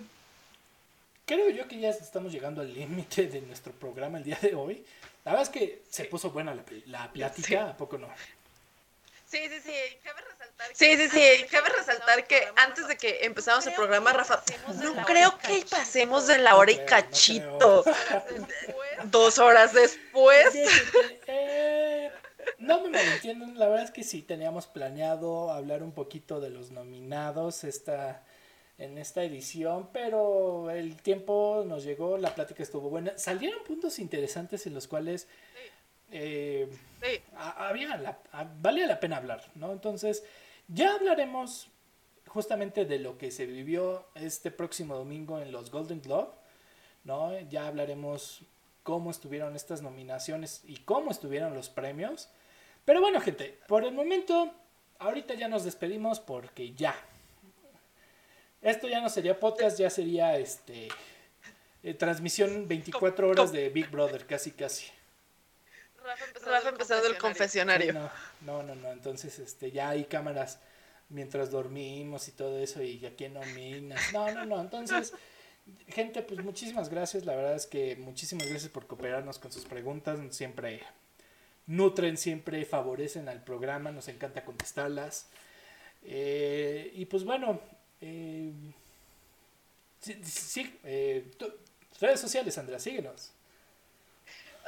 creo yo que ya estamos llegando al límite de nuestro programa el día de hoy. La verdad es que se puso buena la, la plática, ¿a poco no? Sí, sí, sí, cabe resaltar que, sí, sí, sí, cabe resaltar que antes de que empezamos el programa, Rafa, no creo que pasemos de la hora y cachito. Dos horas después. Eh, no me malentiendan, la verdad es que sí, teníamos planeado hablar un poquito de los nominados esta, en esta edición, pero el tiempo nos llegó, la plática estuvo buena. Salieron puntos interesantes en los cuales eh, había la, valía la pena hablar, ¿no? Entonces, ya hablaremos justamente de lo que se vivió este próximo domingo en los Golden Globe, ¿no? Ya hablaremos cómo estuvieron estas nominaciones y cómo estuvieron los premios. Pero bueno, gente, por el momento, ahorita ya nos despedimos porque ya. Esto ya no sería podcast, ya sería este eh, transmisión 24 horas de Big Brother, casi casi. Rafa empezando, el confesionario. no, no, no, entonces este, ya hay cámaras mientras dormimos y todo eso y aquí no minas. No, no, no, entonces, gente, pues muchísimas gracias, la verdad es que muchísimas gracias por cooperarnos con sus preguntas, siempre nutren, siempre favorecen al programa, nos encanta contestarlas. Eh, y pues bueno, eh, sí, eh, redes sociales, Andrea, síguenos.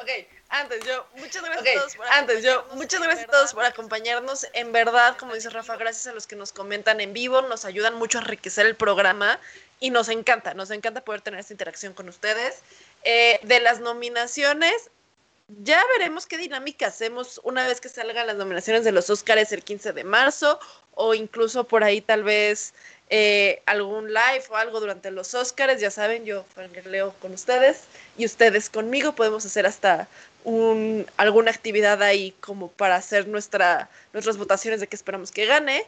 Ok, antes yo, muchas gracias a todos por antes yo, muchas gracias a todos por acompañarnos. En verdad, como dice Rafa, gracias a los que nos comentan en vivo, nos ayudan mucho a enriquecer el programa y nos encanta, nos encanta poder tener esta interacción con ustedes. Eh, de las nominaciones, ya veremos qué dinámica hacemos una vez que salgan las nominaciones de los Oscars el 15 de marzo o incluso por ahí tal vez eh, algún live o algo durante los Oscars, ya saben, yo leo con ustedes y ustedes conmigo. Podemos hacer hasta un, alguna actividad ahí como para hacer nuestra, nuestras votaciones de qué esperamos que gane.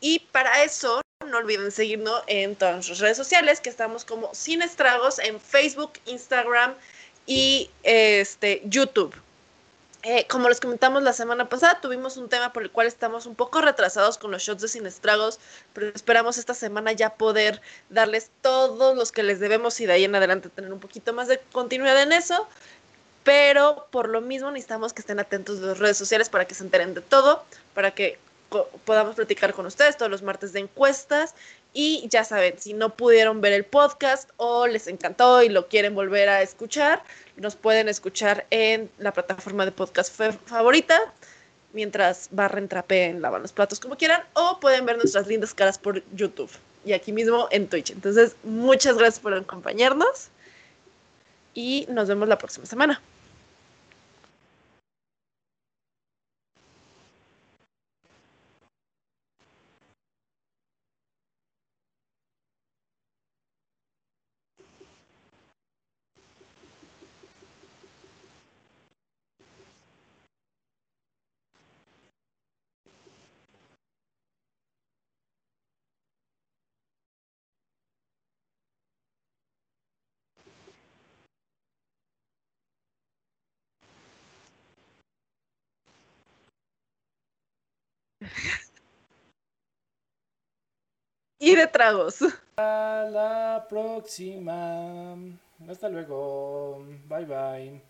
Y para eso, no olviden seguirnos en todas nuestras redes sociales, que estamos como Sin Estragos en Facebook, Instagram y este, YouTube. Eh, como les comentamos la semana pasada, tuvimos un tema por el cual estamos un poco retrasados con los shots de Sin Estragos, pero esperamos esta semana ya poder darles todos los que les debemos y de ahí en adelante tener un poquito más de continuidad en eso. Pero por lo mismo necesitamos que estén atentos de las redes sociales para que se enteren de todo, para que podamos platicar con ustedes todos los martes de encuestas. Y ya saben, si no pudieron ver el podcast o les encantó y lo quieren volver a escuchar, nos pueden escuchar en la plataforma de podcast favorita mientras barren, trapeen, lavan los platos como quieran o pueden ver nuestras lindas caras por YouTube y aquí mismo en Twitch. Entonces, muchas gracias por acompañarnos y nos vemos la próxima semana. Y de tragos. A la próxima. Hasta luego. Bye bye.